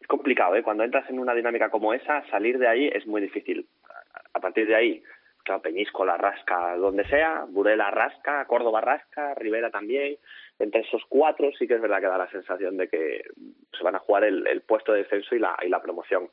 S6: es complicado, ¿eh? Cuando entras en una dinámica como esa, salir de ahí es muy difícil. A partir de ahí, claro, Peñíscola rasca donde sea, Burela rasca, Córdoba rasca, Rivera también. Entre esos cuatro sí que es verdad que da la sensación de que se van a jugar el, el puesto de descenso y la, y la promoción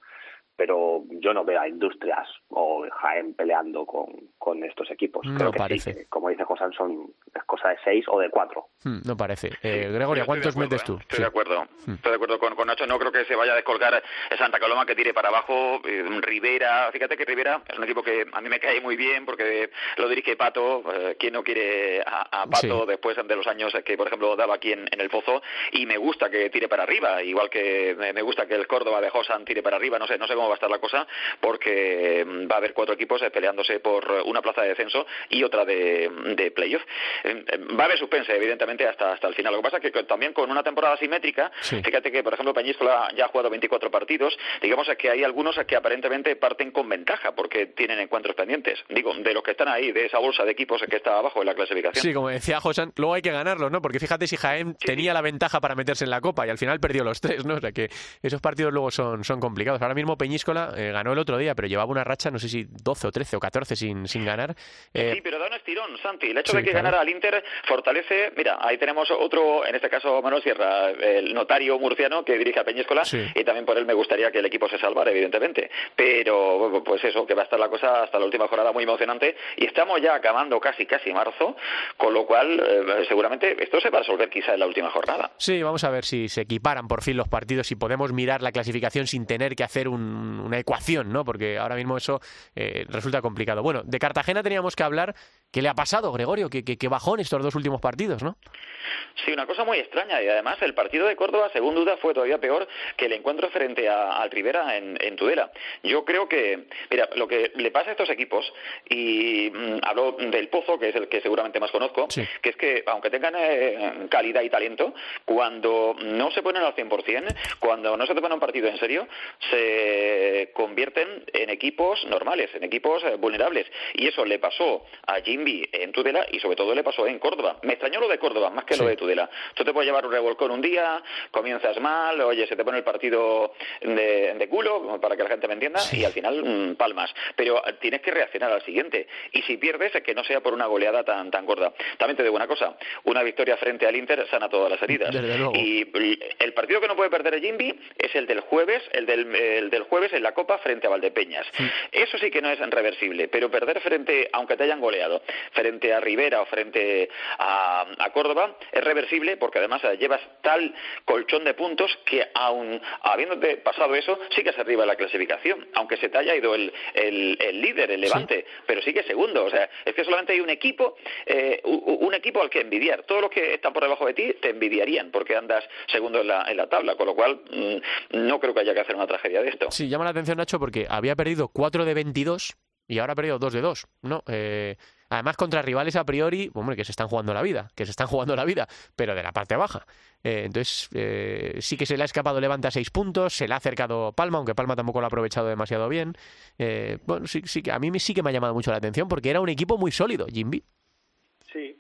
S6: pero yo no veo a Industrias o Jaén peleando con, con estos equipos.
S1: No
S6: Creo que
S1: parece.
S6: como dice Josan, son es cosa de seis o de cuatro.
S1: Hmm, no parece. Eh, Gregorio, ¿cuántos metes tú?
S5: ¿eh? Estoy de acuerdo. Hmm. Estoy de acuerdo con, con, Nacho. No creo que se vaya a descolgar Santa Coloma que tire para abajo. Eh, Rivera, fíjate que Rivera es un equipo que a mí me cae muy bien porque lo dirige Pato. Eh, ¿Quién no quiere a, Pato después de los años que, por ejemplo, daba aquí en, el Pozo? Y me gusta que tire para arriba. Igual que me, gusta que el Córdoba de Josan tire para arriba. No sé, no sé cómo va a estar la cosa porque mm, va a haber cuatro equipos peleándose por una plaza de descenso y otra de, de playoff. Va a haber suspense, evidentemente, hasta, hasta el final. Lo que pasa es que también con una temporada simétrica, fíjate que, por ejemplo, Peñíscola ya ha jugado 24 partidos, digamos que hay algunos que aparentemente parten con ventaja porque tienen encuentros pendientes. Digo, de los que están ahí, de esa bolsa de equipos que está abajo en la clasificación.
S1: Sí, como decía José, luego hay que ganarlo, ¿no? Porque fíjate si Jaén tenía la ventaja para meterse en la Copa y al final perdió los tres, ¿no? O sea que esos partidos luego son, son complicados. Ahora mismo Peñíscola eh, ganó el otro día, pero llevaba una racha, no sé si 12 o 13 o 14 sin, sin ganar.
S5: Eh, sí, pero da un estirón, Santi. El hecho de que ganara al Inter fortalece. Mira, ahí tenemos otro, en este caso Manuel Sierra, el notario murciano que dirige a Peñíscola, y también por él me gustaría que el equipo se salvara, evidentemente. Pero, pues eso, que va a estar la cosa hasta la última jornada muy emocionante. Y estamos ya acabando casi, casi marzo, con lo cual eh, seguramente esto se va a resolver quizá en la última jornada.
S1: Sí, vamos a ver si se equiparan por fin los partidos y podemos mirar la clasificación sin tener que hacer una ecuación, ¿no? Porque ahora mismo eso eh, resulta complicado. Bueno, de Cartagena teníamos que hablar. ¿Qué le ha pasado, Gregorio? Que, que, bajó en estos dos últimos partidos, ¿no?
S5: Sí, una cosa muy extraña. Y además, el partido de Córdoba, según duda, fue todavía peor que el encuentro frente a, al Rivera en, Tudela. Yo creo que, mira, lo que le pasa a estos equipos, y mm, hablo del Pozo, que es el que seguramente más conozco, que es que, aunque tengan eh, calidad y talento, cuando no se ponen al 100%, cuando no se toman un partido en serio, se convierten en equipos normales, en equipos eh, vulnerables. Y eso le pasó a Jimby en Tudela y sobre todo le pasó en Córdoba. Me extrañó lo de Córdoba más que lo de Tudela. Tú te puedes llevar un revolcón un día, comienzas mal, oye, se te pone el partido de, culo, para que la gente me entienda, y al final mm, palmas. Pero eh, tienes que reaccionar al siguiente. Y si pierdes, es que no sea por una goleada tan, tan gorda. También te digo una cosa, una victoria frente al Inter sana todas las heridas. Y el partido que no puede perder el Jimby es el del jueves, el del, el del jueves en la Copa frente a Valdepeñas. Eso sí que no es reversible, pero perder frente, aunque te hayan goleado, frente a Rivera o frente a, a Córdoba, es reversible porque además llevas tal colchón de puntos que aun habiéndote pasado eso, sigues arriba de la clasificación, aunque se te haya ido el, el, líder, el Levante, pero sigue segundo. O sea, es que solamente hay un equipo, eh, un equipo al que envidiar. Todos los que están por debajo de ti te envidiarían porque andas segundo en la, en la tabla, con lo cual mm, no creo que haya que hacer una tragedia de esto.
S1: Sí, llama la atención Nacho porque había perdido 4 de 22 y ahora ha perdido 2 de 2, ¿no? Eh, además contra rivales a priori, hombre, que se están jugando la vida, que se están jugando la vida, pero de la parte baja. Eh, entonces, eh, sí que se le ha escapado Levante a 6 puntos, se le ha acercado Palma, aunque Palma tampoco lo ha aprovechado demasiado bien. bueno, sí, sí, a mí sí que me ha llamado mucho la atención porque era un equipo muy sólido, Jimby.
S6: Sí,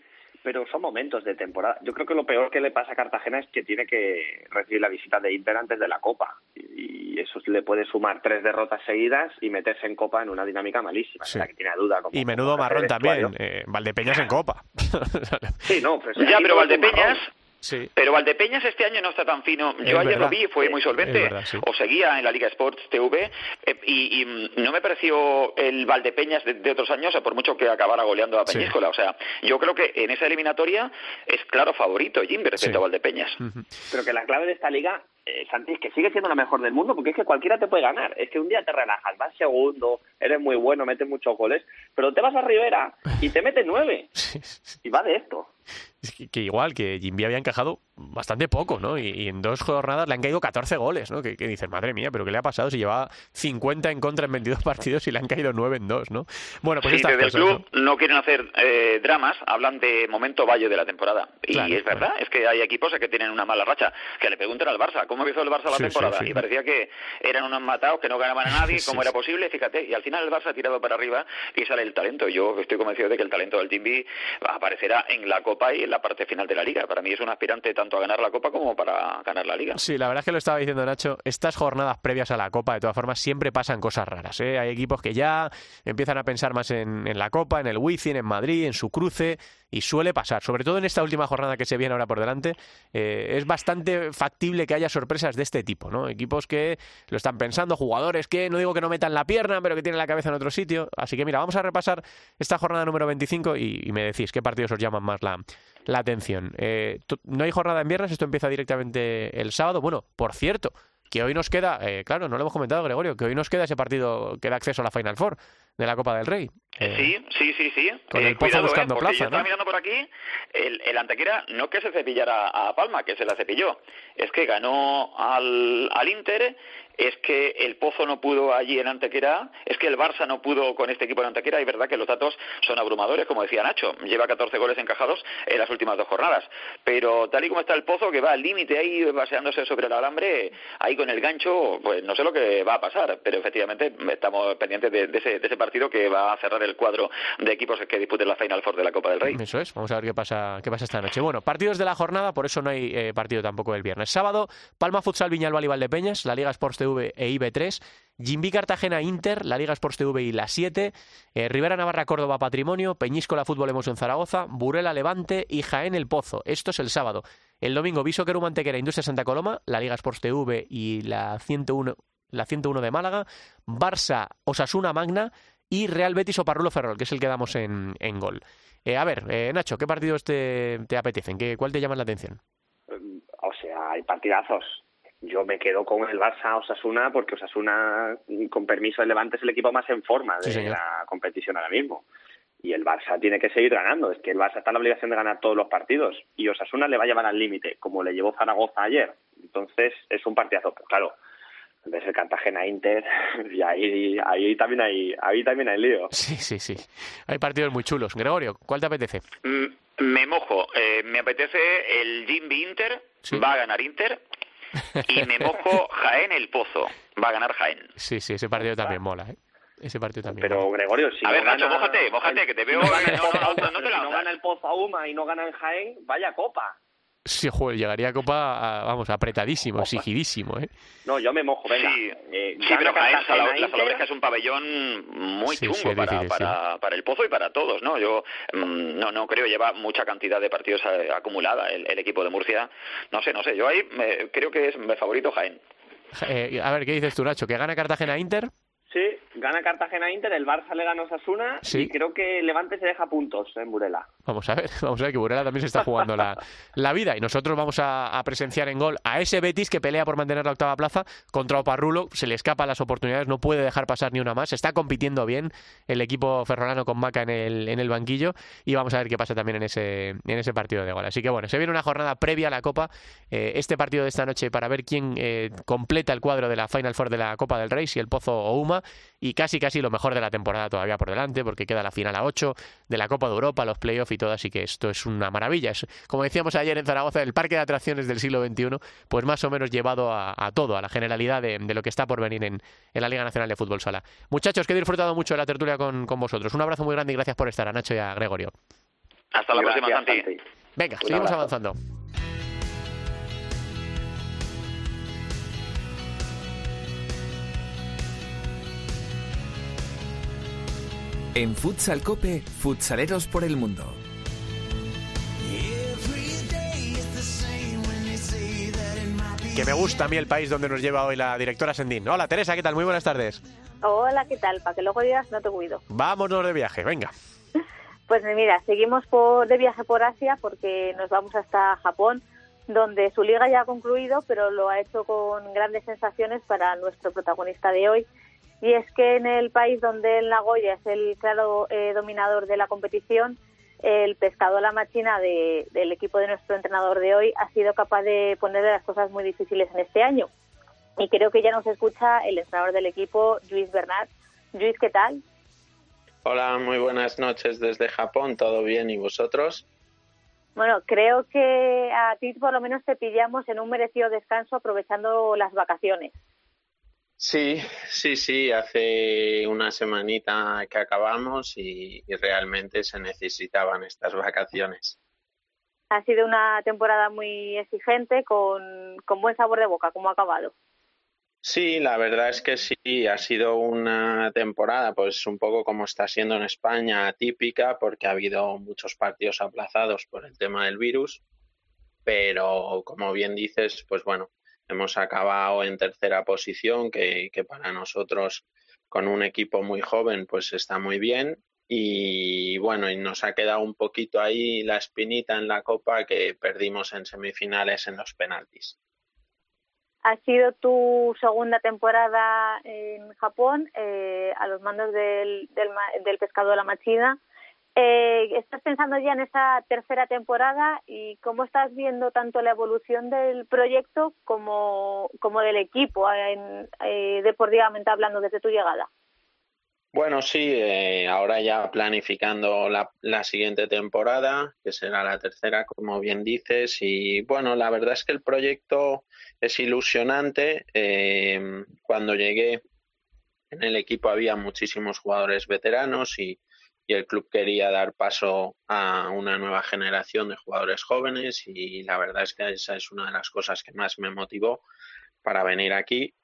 S6: pero son momentos de temporada. Yo creo que lo peor que le pasa a Cartagena es que tiene que recibir la visita de Inter antes de la Copa. Y eso le puede sumar tres derrotas seguidas y meterse en Copa en una dinámica malísima. que tiene duda.
S1: y menudo marrón también. Eh, Valdepeñas en Copa.
S6: sí, no,
S5: pues ya, pero Valdepeñas pero Valdepeñas este año no está tan fino. Yo ayer lo vi, fue muy solvente. O seguía en la Liga Sports TV eh, y, no me pareció el Valdepeñas de, otros años, por mucho que acabara goleando a Peñíscola. O sea, yo creo que en esa eliminatoria es claro favorito Jimmy respecto a Valdepeñas.
S6: Pero que la clave de esta liga eh, Santi, es que sigue siendo la mejor del mundo, porque es que cualquiera te puede ganar. Es que un día te relajas, vas segundo, eres muy bueno, metes muchos goles, pero te vas a Rivera y te metes nueve. Y va de esto.
S1: que, igual, que Jimby había encajado bastante poco, ¿no? Y, en dos jornadas le han caído 14 goles, ¿no? Que, que dices, madre mía, pero ¿qué le ha pasado si llevaba 50 en contra en 22 partidos y le han caído 9 en 2, ¿no?
S5: Bueno, pues sí, desde el club ¿no? quieren hacer eh, dramas, hablan de momento valle de la temporada. Y es verdad, es que hay equipos que tienen una mala racha. Que le pregunten al Barça, ¿cómo hizo el Barça la temporada? y parecía que eran unos matados, que no ganaban a nadie, ¿cómo era posible? Fíjate, y al final el Barça ha tirado para arriba y sale el talento. Yo estoy convencido de que el talento del Jimby aparecerá en la Copa y en la parte final de la Liga. Para mí es un aspirante tanto a ganar la Copa como para ganar la liga.
S1: Sí, la verdad es que lo estaba diciendo Nacho, estas jornadas previas a la Copa, de todas formas, siempre pasan cosas raras. ¿eh? Hay equipos que ya empiezan a pensar más en, la Copa, en el Wizzing, en Madrid, en su cruce, y suele pasar, sobre todo en esta última jornada que se viene ahora por delante, eh, es bastante factible que haya sorpresas de este tipo, ¿no? Equipos que lo están pensando, jugadores que no digo que no metan la pierna, pero que tienen la cabeza en otro sitio. Así que mira, vamos a repasar esta jornada número 25 y, me decís qué partidos os llaman más la, la atención. Eh, no hay jornada en viernes, esto empieza directamente el sábado. Bueno, por cierto, que hoy nos queda, eh, claro, no lo hemos comentado, Gregorio, que hoy nos queda ese partido que da acceso a la Final Four de la Copa del Rey.
S5: Eh, sí, sí, sí, sí.
S1: Con el Pozo buscando plaza,
S5: yo mirando por aquí, el, el, Antequera no que se cepillara a Palma, que se la cepilló, es que ganó al, al Inter es que el Pozo no pudo allí en Antequera, es que el Barça no pudo con este equipo en Antequera, y verdad que los datos son abrumadores, como decía Nacho, lleva 14 goles encajados en las últimas dos jornadas, pero tal y como está el Pozo, que va al límite ahí, baseándose sobre el alambre, ahí con el gancho, pues no sé lo que va a pasar, pero efectivamente estamos pendientes de, ese, partido que va a cerrar el cuadro de equipos que disputen la Final Four de la Copa del Rey.
S1: Eso es, vamos a ver qué pasa, qué pasa esta noche. Bueno, partidos de la jornada, por eso no hay eh, partido tampoco el viernes. Sábado, Palma Futsal Viñalbal y Peñas, la Liga Sports e IB3. Jimbi Cartagena Inter, la Liga Sports TV y la 7, eh, Rivera Navarra Córdoba Patrimonio, Peñíscola Fútbol en Zaragoza, Burela Levante y Jaén El Pozo. Esto es el sábado. El domingo Viso Querum Antequera Industria Santa Coloma, la Liga Sports TV y la 101, la 101 de Málaga, Barça Osasuna Magna y Real Betis Oparrulo Ferrol, que es el que damos en, gol. Eh, a ver, eh, Nacho, ¿qué partidos te, te apetecen? ¿Qué, ¿Cuál te llama la atención?
S6: O sea, hay partidazos yo me quedo con el Barça Osasuna porque Osasuna, con permiso del Levante, es el equipo más en forma de la competición ahora mismo. Y el Barça tiene que seguir ganando. Es que el Barça está en la obligación de ganar todos los partidos. Y Osasuna le va a llevar al límite, como le llevó Zaragoza ayer. Entonces es un partidazo. Pero claro, ves el Cartagena Inter y ahí, ahí también hay ahí también hay lío.
S1: Sí, sí, sí. Hay partidos muy chulos. Gregorio, ¿cuál te apetece?
S5: Mm, me mojo. Eh, me apetece el Jimby Inter. Va a ganar Inter y me mojo Jaén el Pozo. Va a ganar Jaén.
S1: Sí, sí, ese partido también mola, ¿eh? Ese partido también.
S6: Pero Gregorio, si
S5: a ver, Nacho, mójate, mójate, que te veo.
S6: No, no, gana el Pozo a Uma y no gana en Jaén, vaya copa.
S1: Sí, joder, llegaría a Copa, vamos, apretadísimo, exigidísimo, ¿eh?
S6: No, yo me mojo, venga.
S5: Sí, eh, sí pero la, la es un pabellón muy chungo para, para, para, el Pozo y para todos, ¿no? Yo mm, no no creo, lleva mucha cantidad de partidos eh, acumulada el, el, equipo de Murcia. No sé, no sé, yo ahí creo que es mi favorito Jaén.
S1: Eh, a ver, ¿qué dices tú, Nacho? ¿Que gana Cartagena Inter?
S6: Gana Cartagena Inter, el Barça le gana Osasuna
S1: Sí.
S6: y creo que Levante se deja puntos en Burela.
S1: Vamos a ver, vamos a ver que Burela también se está jugando la, la vida y nosotros vamos a, a presenciar en gol a ese Betis que pelea por mantener la octava plaza contra Oparrulo, se le escapan las oportunidades, no puede dejar pasar ni una más, está compitiendo bien el equipo ferrolano con Maca en el, en el banquillo y vamos a ver qué pasa también en ese, en ese partido de gol. Así que bueno, se viene una jornada previa a la Copa, eh, este partido de esta noche para ver quién eh, completa el cuadro de la Final Four de la Copa del Rey, si el Pozo o Uma, y casi casi lo mejor de la temporada todavía por delante, porque queda la final a 8 de la Copa de Europa, los playoffs y todo, así que esto es una maravilla. Es, como decíamos ayer en Zaragoza, el parque de atracciones del siglo XXI, pues más o menos llevado a, a todo, a la generalidad de, de lo que está por venir en, en la Liga Nacional de Fútbol Sala. Muchachos, que he disfrutado mucho de la tertulia con, con vosotros. Un abrazo muy grande y gracias por estar, a Nacho y a Gregorio.
S5: Hasta la
S6: Gracias,
S5: próxima, Santi.
S1: Venga,
S6: Un
S1: seguimos
S6: abrazo.
S1: avanzando.
S8: En Futsal Cope, futsaleros por el mundo.
S1: Que me gusta a mí el país donde nos lleva hoy la directora Sendín. Hola Teresa, ¿qué tal? Muy buenas tardes.
S9: Hola, ¿qué tal? Para que luego digas no te cuido.
S1: Vámonos de viaje, venga.
S9: Pues mira, seguimos por, de viaje por Asia porque nos vamos hasta Japón, donde su liga ya ha concluido, pero lo ha hecho con grandes sensaciones para nuestro protagonista de hoy. Y es que en el país donde el Nagoya es el claro eh, dominador de la competición, el pescado la machina de- del equipo de nuestro entrenador de hoy ha sido capaz de ponerle las cosas muy difíciles en este año. Y creo que ya nos escucha el entrenador del equipo, Luis Bernard. Luis, ¿qué tal?
S10: Hola, muy buenas noches desde Japón, ¿todo bien y vosotros?
S9: Bueno, creo que a ti por lo menos te pillamos en un merecido descanso aprovechando las vacaciones.
S10: Sí, sí, sí, hace una semanita que acabamos y, y realmente se necesitaban estas vacaciones.
S9: Ha sido una temporada muy exigente, con, con buen sabor de boca, como ha acabado.
S10: Sí, la verdad es que sí, ha sido una temporada, pues un poco como está siendo en España, atípica, porque ha habido muchos partidos aplazados por el tema del virus, pero como bien dices, pues bueno, hemos acabado en tercera posición, que, para nosotros con un equipo muy joven, pues está muy bien. Y bueno, y nos ha quedado un poquito ahí la espinita en la copa que perdimos en semifinales en los penaltis.
S9: Ha sido tu segunda temporada en Japón, eh, a los mandos del, del, del pescado de la machina. Eh, ¿Estás pensando ya en esa tercera temporada y cómo estás viendo tanto la evolución del proyecto como, como del equipo, en, eh, deportivamente hablando, desde tu llegada?
S10: Bueno, sí, eh, ahora ya planificando la, la siguiente temporada, que será la tercera, como bien dices, y bueno, la verdad es que el proyecto es ilusionante. Eh, cuando llegué en el equipo había muchísimos jugadores veteranos y, y el club quería dar paso a una nueva generación de jugadores jóvenes y la verdad es que esa es una de las cosas que más me motivó para venir aquí.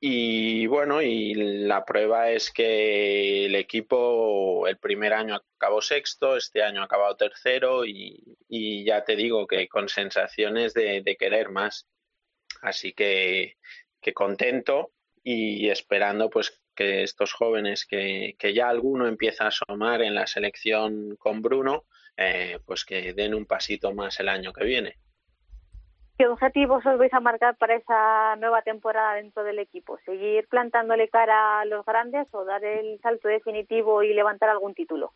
S10: Y bueno, y la prueba es que el equipo el primer año acabó sexto, este año ha acabado tercero y, ya te digo que con sensaciones de, querer más. Así que contento y esperando pues que estos jóvenes que, que ya alguno empieza a asomar en la selección con Bruno, eh, pues que den un pasito más el año que viene.
S9: ¿Qué objetivos os vais a marcar para esa nueva temporada dentro del equipo? ¿Seguir plantándole cara a los grandes o dar el salto definitivo y levantar algún título?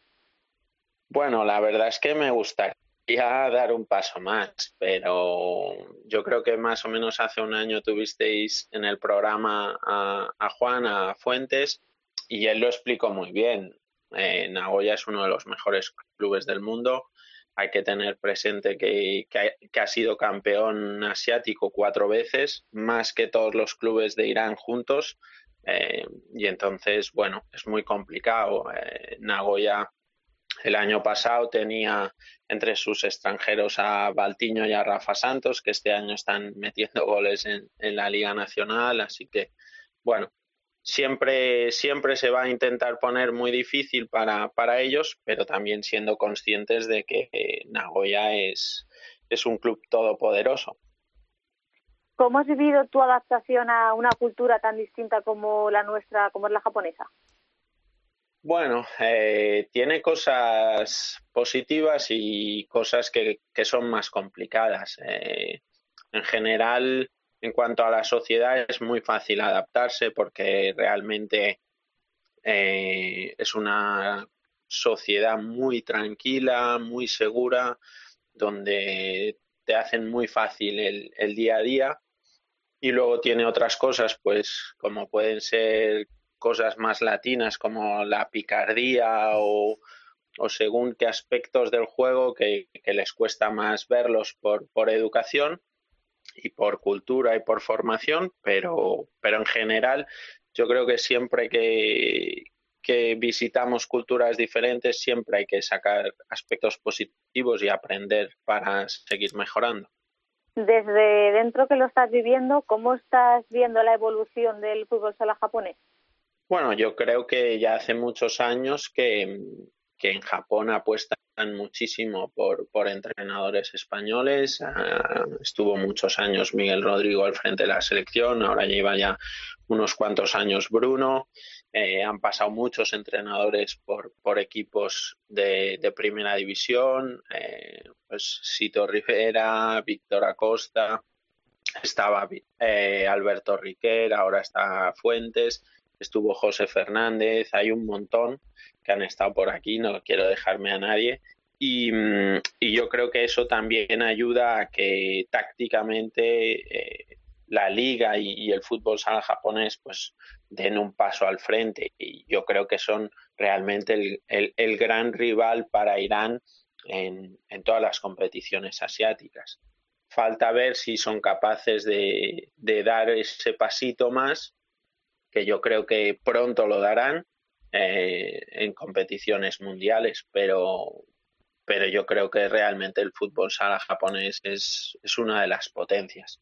S10: Bueno, la verdad es que me gustaría dar un paso más, pero yo creo que más o menos hace un año tuvisteis en el programa a, Juan, a Fuentes, y él lo explicó muy bien. Eh, Nagoya es uno de los mejores clubes del mundo. Hay que tener presente que, que, ha, que ha sido campeón asiático cuatro veces, más que todos los clubes de Irán juntos. Eh, y entonces, bueno, es muy complicado. Eh, Nagoya el año pasado tenía entre sus extranjeros a Baltiño y a Rafa Santos, que este año están metiendo goles en, la Liga Nacional, así que, bueno, siempre, siempre se va a intentar poner muy difícil para, para ellos, pero también siendo conscientes de que eh, Nagoya es, es un club todopoderoso.
S9: ¿Cómo has vivido tu adaptación a una cultura tan distinta como la nuestra, como es la japonesa?
S10: Bueno, eh, tiene cosas positivas y cosas que, que son más complicadas. Eh, en general, en cuanto a la sociedad, es muy fácil adaptarse porque realmente eh, es una sociedad muy tranquila, muy segura, donde te hacen muy fácil el, el día a día. Y luego tiene otras cosas, pues como pueden ser cosas más latinas como la picardía o, según qué aspectos del juego que, les cuesta más verlos por, por, educación y por cultura y por formación, pero, pero en general yo creo que siempre que, que visitamos culturas diferentes siempre hay que sacar aspectos positivos y aprender para seguir mejorando.
S9: Desde dentro que lo estás viviendo, ¿cómo estás viendo la evolución del fútbol sala japonés?
S10: Bueno, yo creo que ya hace muchos años que, en Japón apuestan muchísimo por, entrenadores españoles. Ah, estuvo muchos años Miguel Rodrigo al frente de la selección, ahora lleva ya unos cuantos años Bruno. Eh, han pasado muchos entrenadores por, por equipos de, primera división, eh, pues Sito Rivera, Víctor Acosta, estaba eh, Alberto Riquer, ahora está Fuentes estuvo José Fernández, hay un montón que han estado por aquí, no quiero dejarme a nadie. Y, mm, yo creo que eso también ayuda a que tácticamente eh, la liga y, el fútbol sala japonés pues den un paso al frente. Y yo creo que son realmente el, gran rival para Irán en, todas las competiciones asiáticas. Falta ver si son capaces de dar ese pasito más que yo creo que pronto lo darán eh, en competiciones mundiales, pero, pero yo creo que realmente el fútbol sala japonés es, es una de las potencias.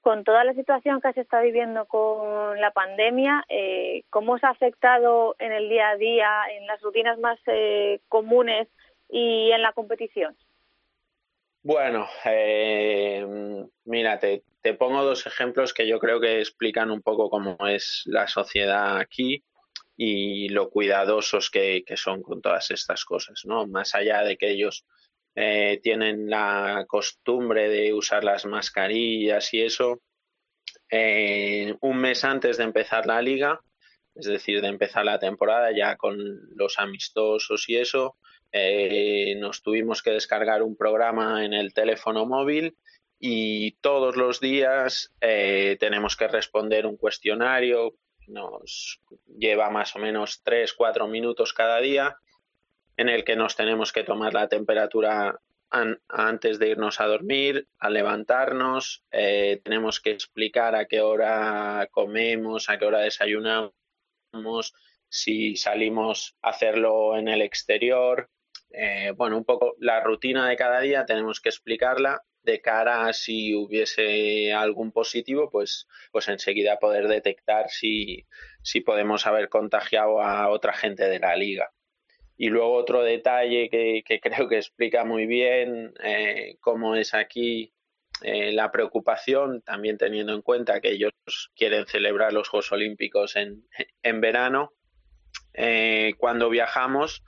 S9: Con toda la situación que se está viviendo con la pandemia, eh, ¿cómo os ha afectado en el día a día, en las rutinas más eh, comunes y en la competición?
S10: Bueno, eh, mira, te, pongo dos ejemplos que yo creo que explican un poco cómo es la sociedad aquí y lo cuidadosos que, son con todas estas cosas, ¿no? Más allá de que ellos eh, tienen la costumbre de usar las mascarillas y eso, eh, un mes antes de empezar la liga, es decir, de empezar la temporada ya con los amistosos y eso, eh, nos tuvimos que descargar un programa en el teléfono móvil y todos los días eh, tenemos que responder un cuestionario. Nos lleva más o menos 3, 4 minutos cada día en el que nos tenemos que tomar la temperatura antes de irnos a dormir, a levantarnos, eh, tenemos que explicar a qué hora comemos, a qué hora desayunamos, si salimos a hacerlo en el exterior, eh, bueno, un poco la rutina de cada día tenemos que explicarla de cara a si hubiese algún positivo, pues, pues enseguida poder detectar si, si podemos haber contagiado a otra gente de la liga. Y luego otro detalle que, creo que explica muy bien eh, cómo es aquí eh, la preocupación, también teniendo en cuenta que ellos quieren celebrar los Juegos Olímpicos en, en verano. cuando viajamos,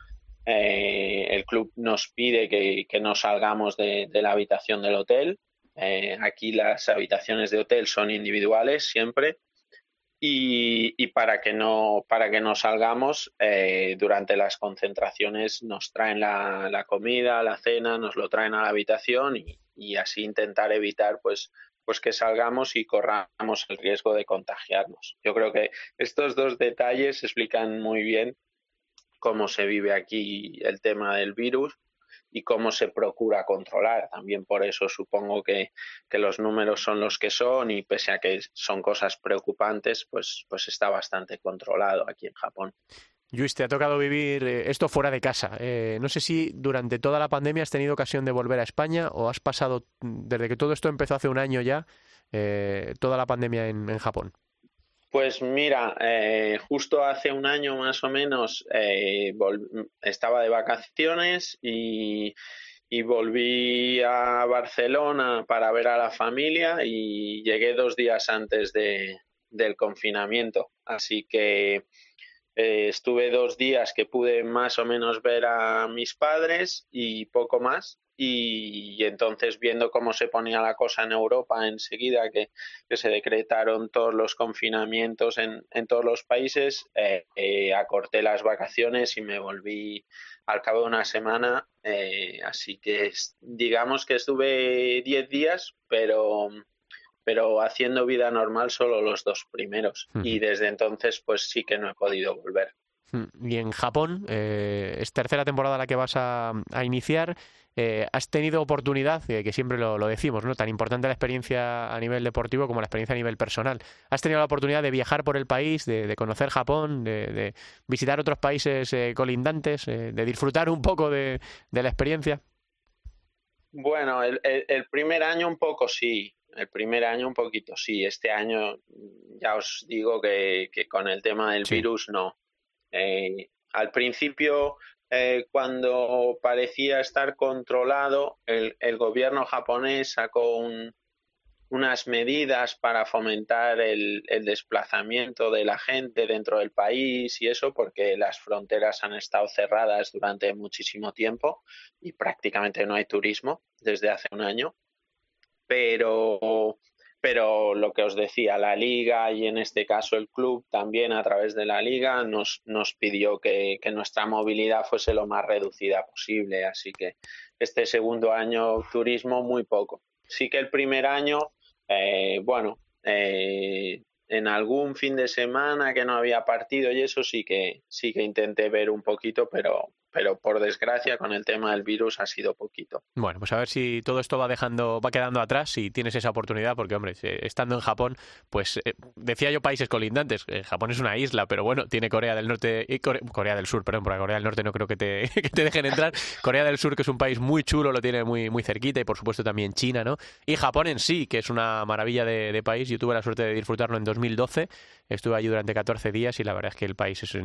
S10: eh, el club nos pide que, que no salgamos de, la habitación del hotel. Eh, aquí las habitaciones de hotel son individuales siempre. Y, para que no para que no salgamos eh, durante las concentraciones nos traen la, comida la cena nos lo traen a la habitación y, y, así intentar evitar pues pues que salgamos y corramos el riesgo de contagiarnos yo creo que estos dos detalles explican muy bien cómo se vive aquí el tema del virus y cómo se procura controlar. También por eso supongo que, los números son los que son y pese a que son cosas preocupantes, pues, pues está bastante controlado aquí en Japón.
S1: Luis, te ha tocado vivir eh, esto fuera de casa. Eh, no sé si durante toda la pandemia has tenido ocasión de volver a España o has pasado, desde que todo esto empezó hace un año ya, eh, toda la pandemia en Japón.
S10: Pues mira, eh, justo hace un año más o menos eh, estaba de vacaciones y, volví a Barcelona para ver a la familia y llegué dos días antes de, del confinamiento. Así que eh, estuve dos días que pude más o menos ver a mis padres y poco más. Y, entonces viendo cómo se ponía la cosa en Europa enseguida, que, se decretaron todos los confinamientos en, en todos los países, eh, eh, acorté las vacaciones y me volví al cabo de una semana. así que digamos que estuve diez días, pero pero haciendo vida normal solo los dos primeros. Y desde entonces, pues sí que no he podido volver.
S1: Y en Japón, eh, es tercera temporada la que vas a, iniciar. Eh, has tenido oportunidad, eh, que siempre lo, decimos, ¿no? Tan importante la experiencia a nivel deportivo como la experiencia a nivel personal. Has tenido la oportunidad de viajar por el país, de, conocer Japón, de, visitar otros países colindantes, de disfrutar un poco de, la experiencia.
S10: Bueno, el, primer año un poco sí, el primer año un poquito, sí. Este año ya os digo que, con el tema del virus no. Eh, al principio, eh, cuando parecía estar controlado, el, gobierno japonés sacó unas medidas para fomentar el, desplazamiento de la gente dentro del país y eso porque las fronteras han estado cerradas durante muchísimo tiempo y prácticamente no hay turismo desde hace un año. Pero, pero lo que os decía, la liga y en este caso el club también a través de la liga nos, nos pidió que, nuestra movilidad fuese lo más reducida posible. Así que este segundo año turismo muy poco. Sí que el primer año, eh, bueno, eh, en algún fin de semana que no había partido y eso sí que sí que intenté ver un poquito, pero pero por desgracia con el tema del virus ha sido poquito.
S1: Bueno, pues a ver si todo esto va dejando, va quedando atrás y tienes esa oportunidad, porque hombre, estando en Japón, pues eh, decía yo países colindantes, eh, Japón es una isla, pero bueno, tiene Corea del Norte y Corea, del Sur, perdón, porque Corea del Norte no creo que te, que te dejen entrar. Corea del Sur, que es un país muy chulo, lo tiene muy, muy cerquita y por supuesto también China, ¿no? Y Japón en sí, que es una maravilla de, de país. Yo tuve la suerte de disfrutarlo en 2012 Estuve allí durante 14 días y la verdad es que el país es,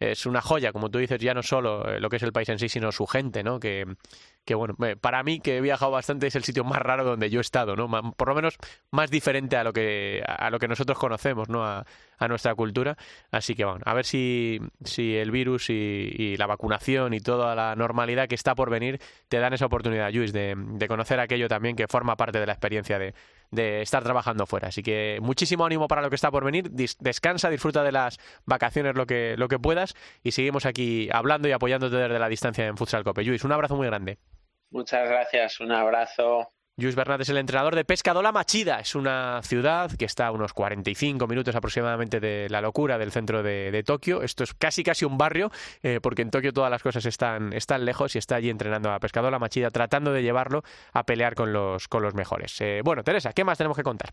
S1: es una joya, como tú dices, ya no solo eh, lo que es el país en sí, sino su gente, ¿no? Que, que bueno, eh, para mí que he viajado bastante es el sitio más raro donde yo he estado, ¿no? Por lo menos más diferente a lo que a lo que nosotros conocemos, ¿no? Nuestra cultura. Así que bueno, a ver si, si el virus y, la vacunación y toda la normalidad que está por venir te dan esa oportunidad, Luis, de, de conocer aquello también que forma parte de la experiencia de, de estar trabajando fuera. Así que muchísimo ánimo para lo que está por venir. descansa, disfruta de las vacaciones lo que, lo que puedas y seguimos aquí hablando y apoyándote desde la distancia en Futsal Cope. Luis, un abrazo muy grande.
S10: Muchas gracias, un abrazo.
S1: Luis Bernat es el entrenador de Pescadola Machida. Es una ciudad que está a unos 45 minutos aproximadamente de la locura del centro de, Tokio. Esto es casi casi un barrio, eh, porque en Tokio todas las cosas están, están lejos y está allí entrenando a Pescadola Machida, tratando de llevarlo a pelear con los, con los mejores. Eh, bueno, Teresa, ¿qué más tenemos que contar?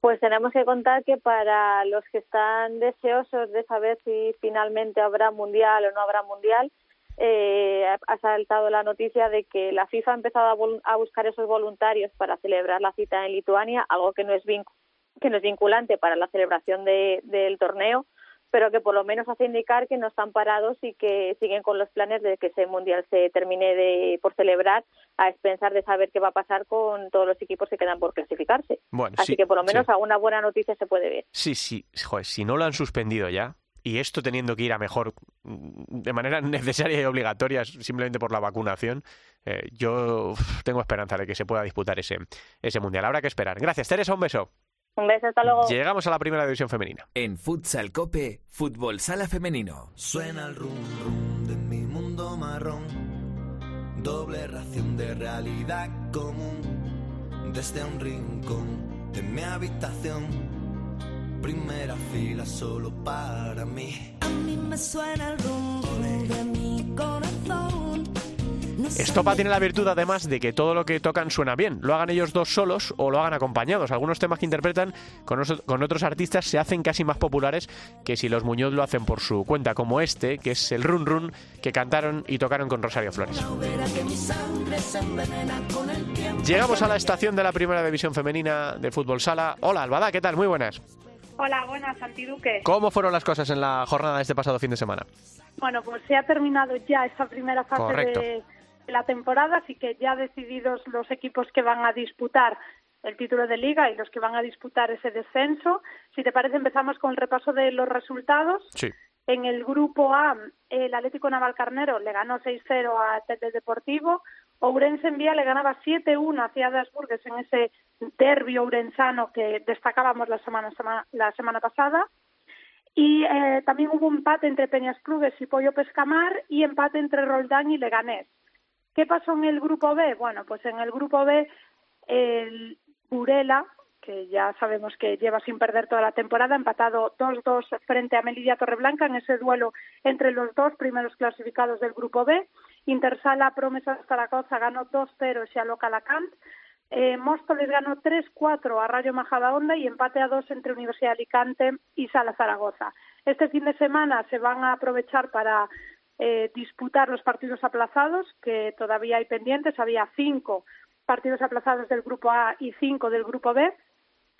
S9: Pues tenemos que contar que para los que están deseosos de saber si finalmente habrá mundial o no habrá mundial, eh, ha saltado la noticia de que la FIFA ha empezado a, buscar esos voluntarios para celebrar la cita en Lituania, algo que no es, que no es vinculante para la celebración del torneo, pero que por lo menos hace indicar que no están parados y que siguen con los planes de que ese mundial se termine de, por celebrar a expensar de saber qué va a pasar con todos los equipos que quedan por clasificarse. Así que por lo menos alguna buena noticia se puede ver.
S1: Sí, sí, joder, si no lo han suspendido ya, y esto teniendo que ir a mejor mm, de manera necesaria y obligatoria simplemente por la vacunación, eh, yo tengo esperanza de que se pueda disputar ese, ese mundial. Habrá que esperar. Gracias, Teresa, un beso.
S9: Un beso, hasta luego.
S1: Llegamos a la primera división femenina.
S8: En Futsal Cope, Fútbol Sala Femenino.
S3: Suena el rum rum de mi mundo marrón. Doble ración de realidad común. Desde un rincón de mi habitación primera fila solo para mí. A mí me suena el rumbo de mi corazón.
S1: Estopa tiene la virtud además de que todo lo que tocan suena bien, lo hagan ellos dos solos o lo hagan acompañados. Algunos temas que interpretan con, otros artistas se hacen casi más populares que si los Muñoz lo hacen por su cuenta, como este, que es el Run Run, que cantaron y tocaron con Rosario Flores. Llegamos a la estación de la primera división femenina de fútbol sala. Hola Albada, ¿qué tal? Muy buenas.
S11: Hola, buenas, Santiduque.
S1: ¿Cómo fueron las cosas en la jornada de este pasado fin de semana?
S11: Bueno, pues se ha terminado ya esta primera fase de, la temporada, así que ya decididos los equipos que van a disputar el título de liga y los que van a disputar ese descenso. Si te parece, empezamos con el repaso de los resultados.
S1: Sí.
S11: En el grupo A, el Atlético Navalcarnero le ganó 6-0 a Tete Deportivo. Ourense en Vía le ganaba 7-1 a Ciudad Burgues en ese derbi ourensano que destacábamos la semana, la semana pasada. Y eh, también hubo empate entre Peñas Clubes y Pollo Pescamar y empate entre Roldán y Leganés. ¿Qué pasó en el grupo B? Bueno, pues en el grupo B el Burela que ya sabemos que lleva sin perder toda la temporada, empatado 2-2 frente a Melilla Torreblanca en ese duelo entre los dos primeros clasificados del Grupo B. Intersala Promesas Zaragoza ganó 2-0 a Alacant. Eh, Móstoles ganó 3-4 a Rayo Majadahonda y empate a 2 entre Universidad de Alicante y Sala Zaragoza. Este fin de semana se van a aprovechar para eh, disputar los partidos aplazados, que todavía hay pendientes. Había cinco partidos aplazados del Grupo A y cinco del Grupo B.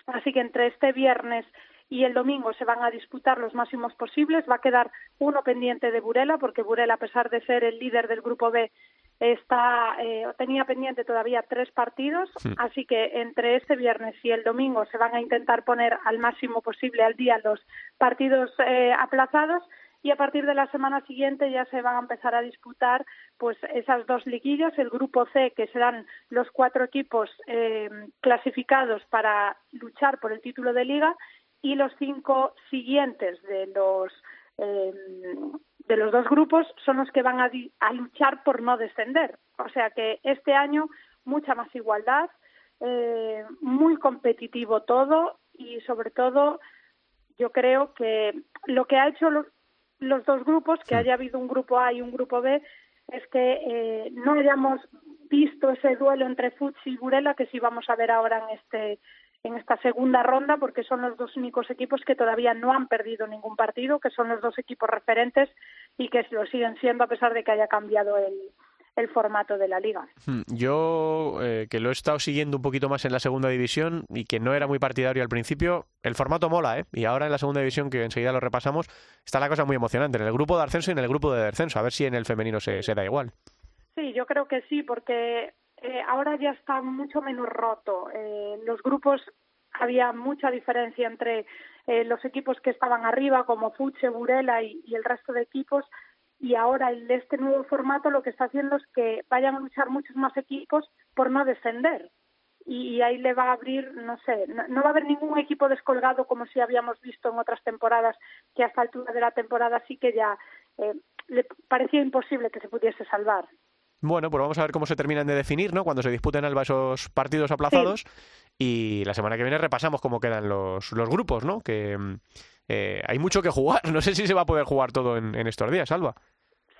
S11: Así que entre este viernes y el domingo se van a disputar los máximos posibles. Va a quedar uno pendiente de Burela, porque Burela, a pesar de ser el líder del grupo B, está eh, tenía pendiente todavía tres partidos. Así que entre este viernes y el domingo se van a intentar poner al máximo posible al día los partidos eh, aplazados y a partir de la semana siguiente ya se van a empezar a disputar pues esas dos liguillas, el grupo C que serán los cuatro equipos eh, clasificados para luchar por el título de liga y los cinco siguientes de los eh, de los dos grupos son los que van a, a, luchar por no descender. O sea que este año mucha más igualdad, eh, muy competitivo todo y sobre todo yo creo que lo que ha hecho los dos grupos, que haya habido un grupo A y un grupo B, es que eh, no hayamos visto ese duelo entre Futsi y Burela que sí vamos a ver ahora en este en esta segunda ronda porque son los dos únicos equipos que todavía no han perdido ningún partido, que son los dos equipos referentes y que lo siguen siendo a pesar de que haya cambiado el, el formato de la liga.
S1: Hmm, yo, eh, que lo he estado siguiendo un poquito más en la segunda división y que no era muy partidario al principio, el formato mola, ¿eh? Y ahora en la segunda división, que enseguida lo repasamos, está la cosa muy emocionante, en el grupo de ascenso y en el grupo de descenso, a ver si en el femenino se, da igual.
S11: Sí, yo creo que sí, porque eh, ahora ya está mucho menos roto. Eh, los grupos había mucha diferencia entre los equipos que estaban arriba, como Fuche, Burela y el resto de equipos, y ahora el, este nuevo formato lo que está haciendo es que vayan a luchar muchos más equipos por no descender y ahí le va a abrir, no sé, no, va a haber ningún equipo descolgado como si habíamos visto en otras temporadas, que a esta altura de la temporada sí que ya eh, le parecía imposible que se pudiese salvar.
S1: Bueno, pues vamos a ver cómo se terminan de definir, ¿no? Cuando se disputen Alba esos partidos aplazados. Y la semana que viene repasamos cómo quedan los, los grupos, ¿no? Que eh, hay mucho que jugar. No sé si se va a poder jugar todo en, estos días, Alba.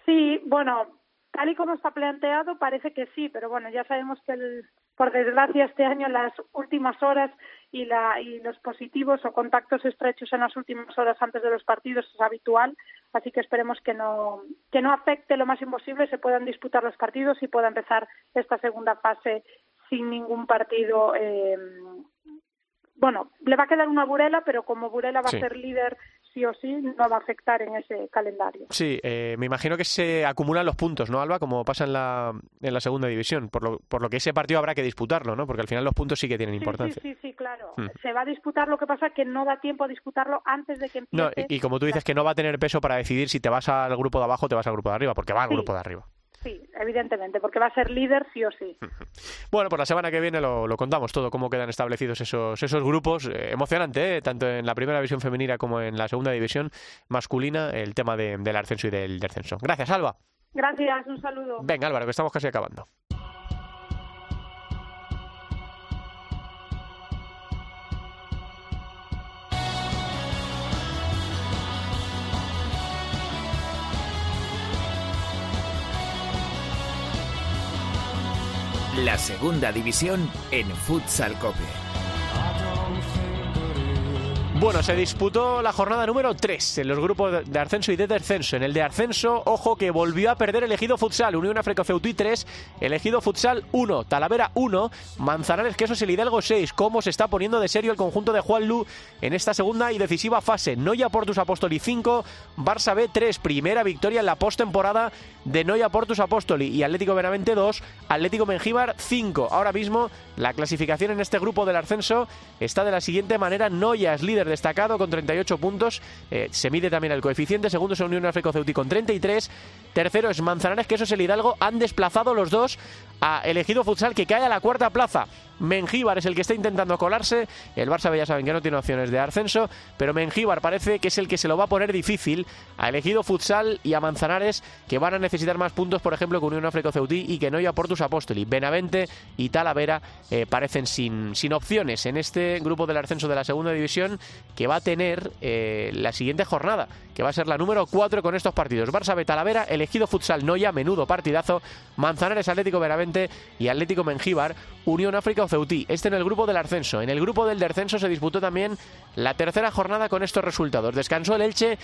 S11: Sí, bueno, tal y como está planteado parece que sí, pero bueno, ya sabemos que por desgracia este año las últimas horas y, la, y los positivos o contactos estrechos en las últimas horas antes de los partidos es habitual, así que esperemos que no, que no afecte lo más imposible, se puedan disputar los partidos y pueda empezar esta segunda fase sin ningún partido eh, bueno, le va a quedar una Burela, pero como Burela va a ser líder sí o sí, no va a afectar en ese calendario.
S1: Sí, eh, me imagino que se acumulan los puntos, ¿no, Alba? Como pasa en la, en la segunda división, por lo, por lo que ese partido habrá que disputarlo, ¿no? Porque al final los puntos sí que tienen importancia.
S11: Sí, sí, sí, claro. Hmm. Se va a disputar, lo que pasa que no da tiempo a disputarlo antes de que empiece.
S1: No, y, como tú dices, que no va a tener peso para decidir si te vas al grupo de abajo o te vas al grupo de arriba, porque va al grupo de arriba.
S11: Sí, evidentemente, porque va a ser líder sí o sí.
S1: Bueno, pues la semana que viene lo, contamos todo, cómo quedan establecidos esos, esos grupos. Eh, emocionante, ¿eh? tanto en la primera división femenina como en la segunda división masculina, el tema del ascenso y del descenso. Gracias, Alba.
S11: Gracias, un saludo.
S1: Venga, Álvaro, que estamos casi acabando.
S8: La segunda división en Futsal Cope.
S1: Bueno, se disputó la jornada número 3 en los grupos de ascenso y de descenso. En el de ascenso, ojo que volvió a perder elegido futsal. Unión África Ceutí 3, elegido futsal 1, Talavera 1, Manzanares Quesos y Hidalgo 6. ¿Cómo se está poniendo de serio el conjunto de Juan Lu en esta segunda y decisiva fase? Noya Portus Apostoli 5, Barça B 3. Primera victoria en la postemporada de Noya Portus Apostoli y Atlético Benavente 2, Atlético Mengíbar 5. Ahora mismo la clasificación en este grupo del ascenso está de la siguiente manera. Noya es líder destacado con 38 puntos. Eh, se mide también el coeficiente. Segundo es Unión África Ceuti con 33. Tercero es Manzanares, que eso es el Hidalgo. Han desplazado los dos a elegido futsal que cae a la cuarta plaza. Mengíbar es el que está intentando colarse. El Barça ya saben que no tiene opciones de ascenso, pero Mengíbar parece que es el que se lo va a poner difícil a elegido futsal y a Manzanares, que van a necesitar más puntos, por ejemplo, con Unión África Ceutí y que no ya Portus Apóstoli. Benavente y Talavera eh, parecen sin, sin opciones en este grupo del ascenso de la segunda división que va a tener eh, la siguiente jornada, que va a ser la número 4 con estos partidos. Barça B Talavera, elegido futsal Noya, menudo partidazo, Manzanares Atlético Benavente y Atlético Mengíbar, Unión África Ceutí. Este en el grupo del ascenso. En el grupo del descenso se disputó también la tercera jornada con estos resultados. Descansó el Elche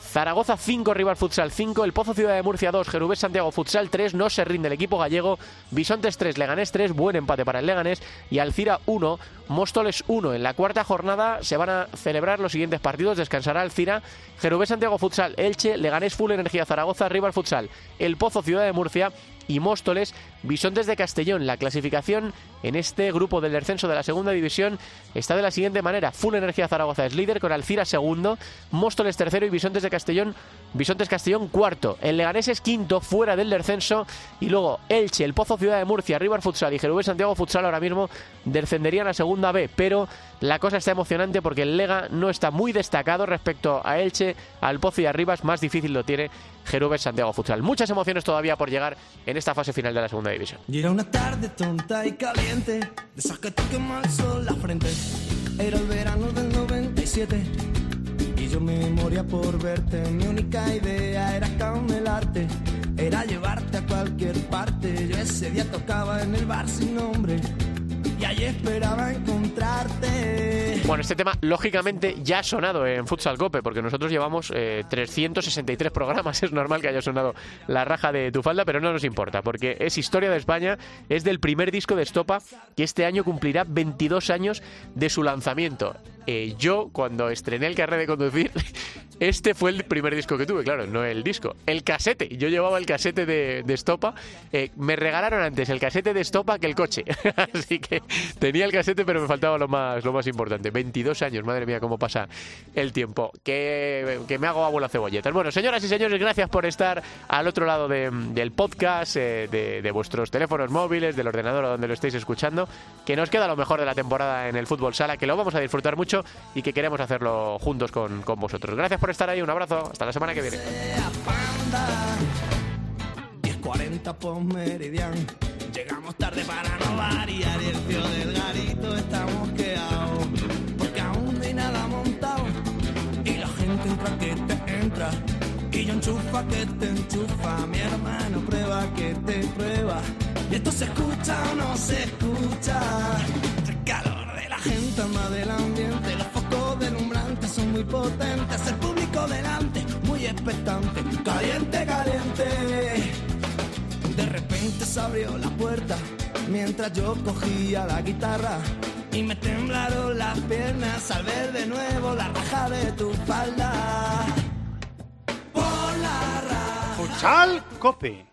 S1: Zaragoza 5, Rival Futsal 5, El Pozo Ciudad de Murcia 2, Jerubés Santiago Futsal 3, no se rinde el equipo gallego, Bisontes 3, Leganés 3, buen empate para el Leganés y Alcira 1, Móstoles 1. En la cuarta jornada se van a celebrar los siguientes partidos, descansará Alcira, Jerubés Santiago Futsal, Elche, Leganés Full Energía Zaragoza, Rival Futsal, El Pozo Ciudad de Murcia y Móstoles, Bisontes de Castellón. La clasificación en este grupo del descenso de la segunda división está de la siguiente manera. Full Energía Zaragoza es líder con Alcira segundo, Móstoles tercero y Bisontes de Castellón, Bisontes Castellón cuarto. El Leganés es quinto fuera del descenso y luego Elche, El Pozo Ciudad de Murcia, River Futsal y Jerubés Santiago Futsal ahora mismo descenderían a segunda B, pero la cosa está emocionante porque el Lega no está muy destacado respecto a Elche, al Pozo y a Rivas, más difícil lo tiene Jerubes Santiago Futsal. Muchas emociones todavía por llegar en esta fase final de la segunda división.
S3: Una tarde tonta y caliente, de te frente. Era el verano del 97 y yo me moría por verte. Mi única idea era camelarte, era llevarte a cualquier parte. Yo ese día tocaba en el bar sin nombre y allí esperaba encontrarte.
S1: Bueno, este tema lógicamente ya ha sonado en Futsal Cope, porque nosotros llevamos eh, 363 programas. Es normal que haya sonado la raja de tu falda, pero no nos importa, porque es historia de España, es del primer disco de Estopa, que este año cumplirá 22 años de su lanzamiento. Eh, yo, cuando estrené el carnet de conducir, este fue el primer disco que tuve, claro, no el disco. El casete, yo llevaba el casete de, de Estopa. Eh, me regalaron antes el casete de Estopa que el coche. Así que tenía el casete, pero me faltaba lo más, lo más importante. 22 años, madre mía, cómo pasa el tiempo. Que, que me hago abuela cebolletas. Bueno, señoras y señores, gracias por estar al otro lado de- del podcast, eh, de, de vuestros teléfonos móviles, del ordenador o donde lo estéis escuchando. Que nos queda lo mejor de la temporada en el fútbol sala, que lo vamos a disfrutar mucho y que queremos hacerlo juntos con, con vosotros. Gracias por estar ahí, un abrazo, hasta la semana que viene.
S3: 10.40 por meridian. Llegamos tarde para montado. Y la gente entra que te entra. Que te enchufa. Mi hermano prueba que te prueba. Y esto se escucha o no se escucha. La gente ama del ambiente. Los focos deslumbrantes son muy potentes. El público delante, muy expectante. Caliente, caliente. De repente se abrió la puerta mientras yo cogía la guitarra y me temblaron las piernas al ver de nuevo la raja de tu falda. Por la ra-
S12: Futsal Cope.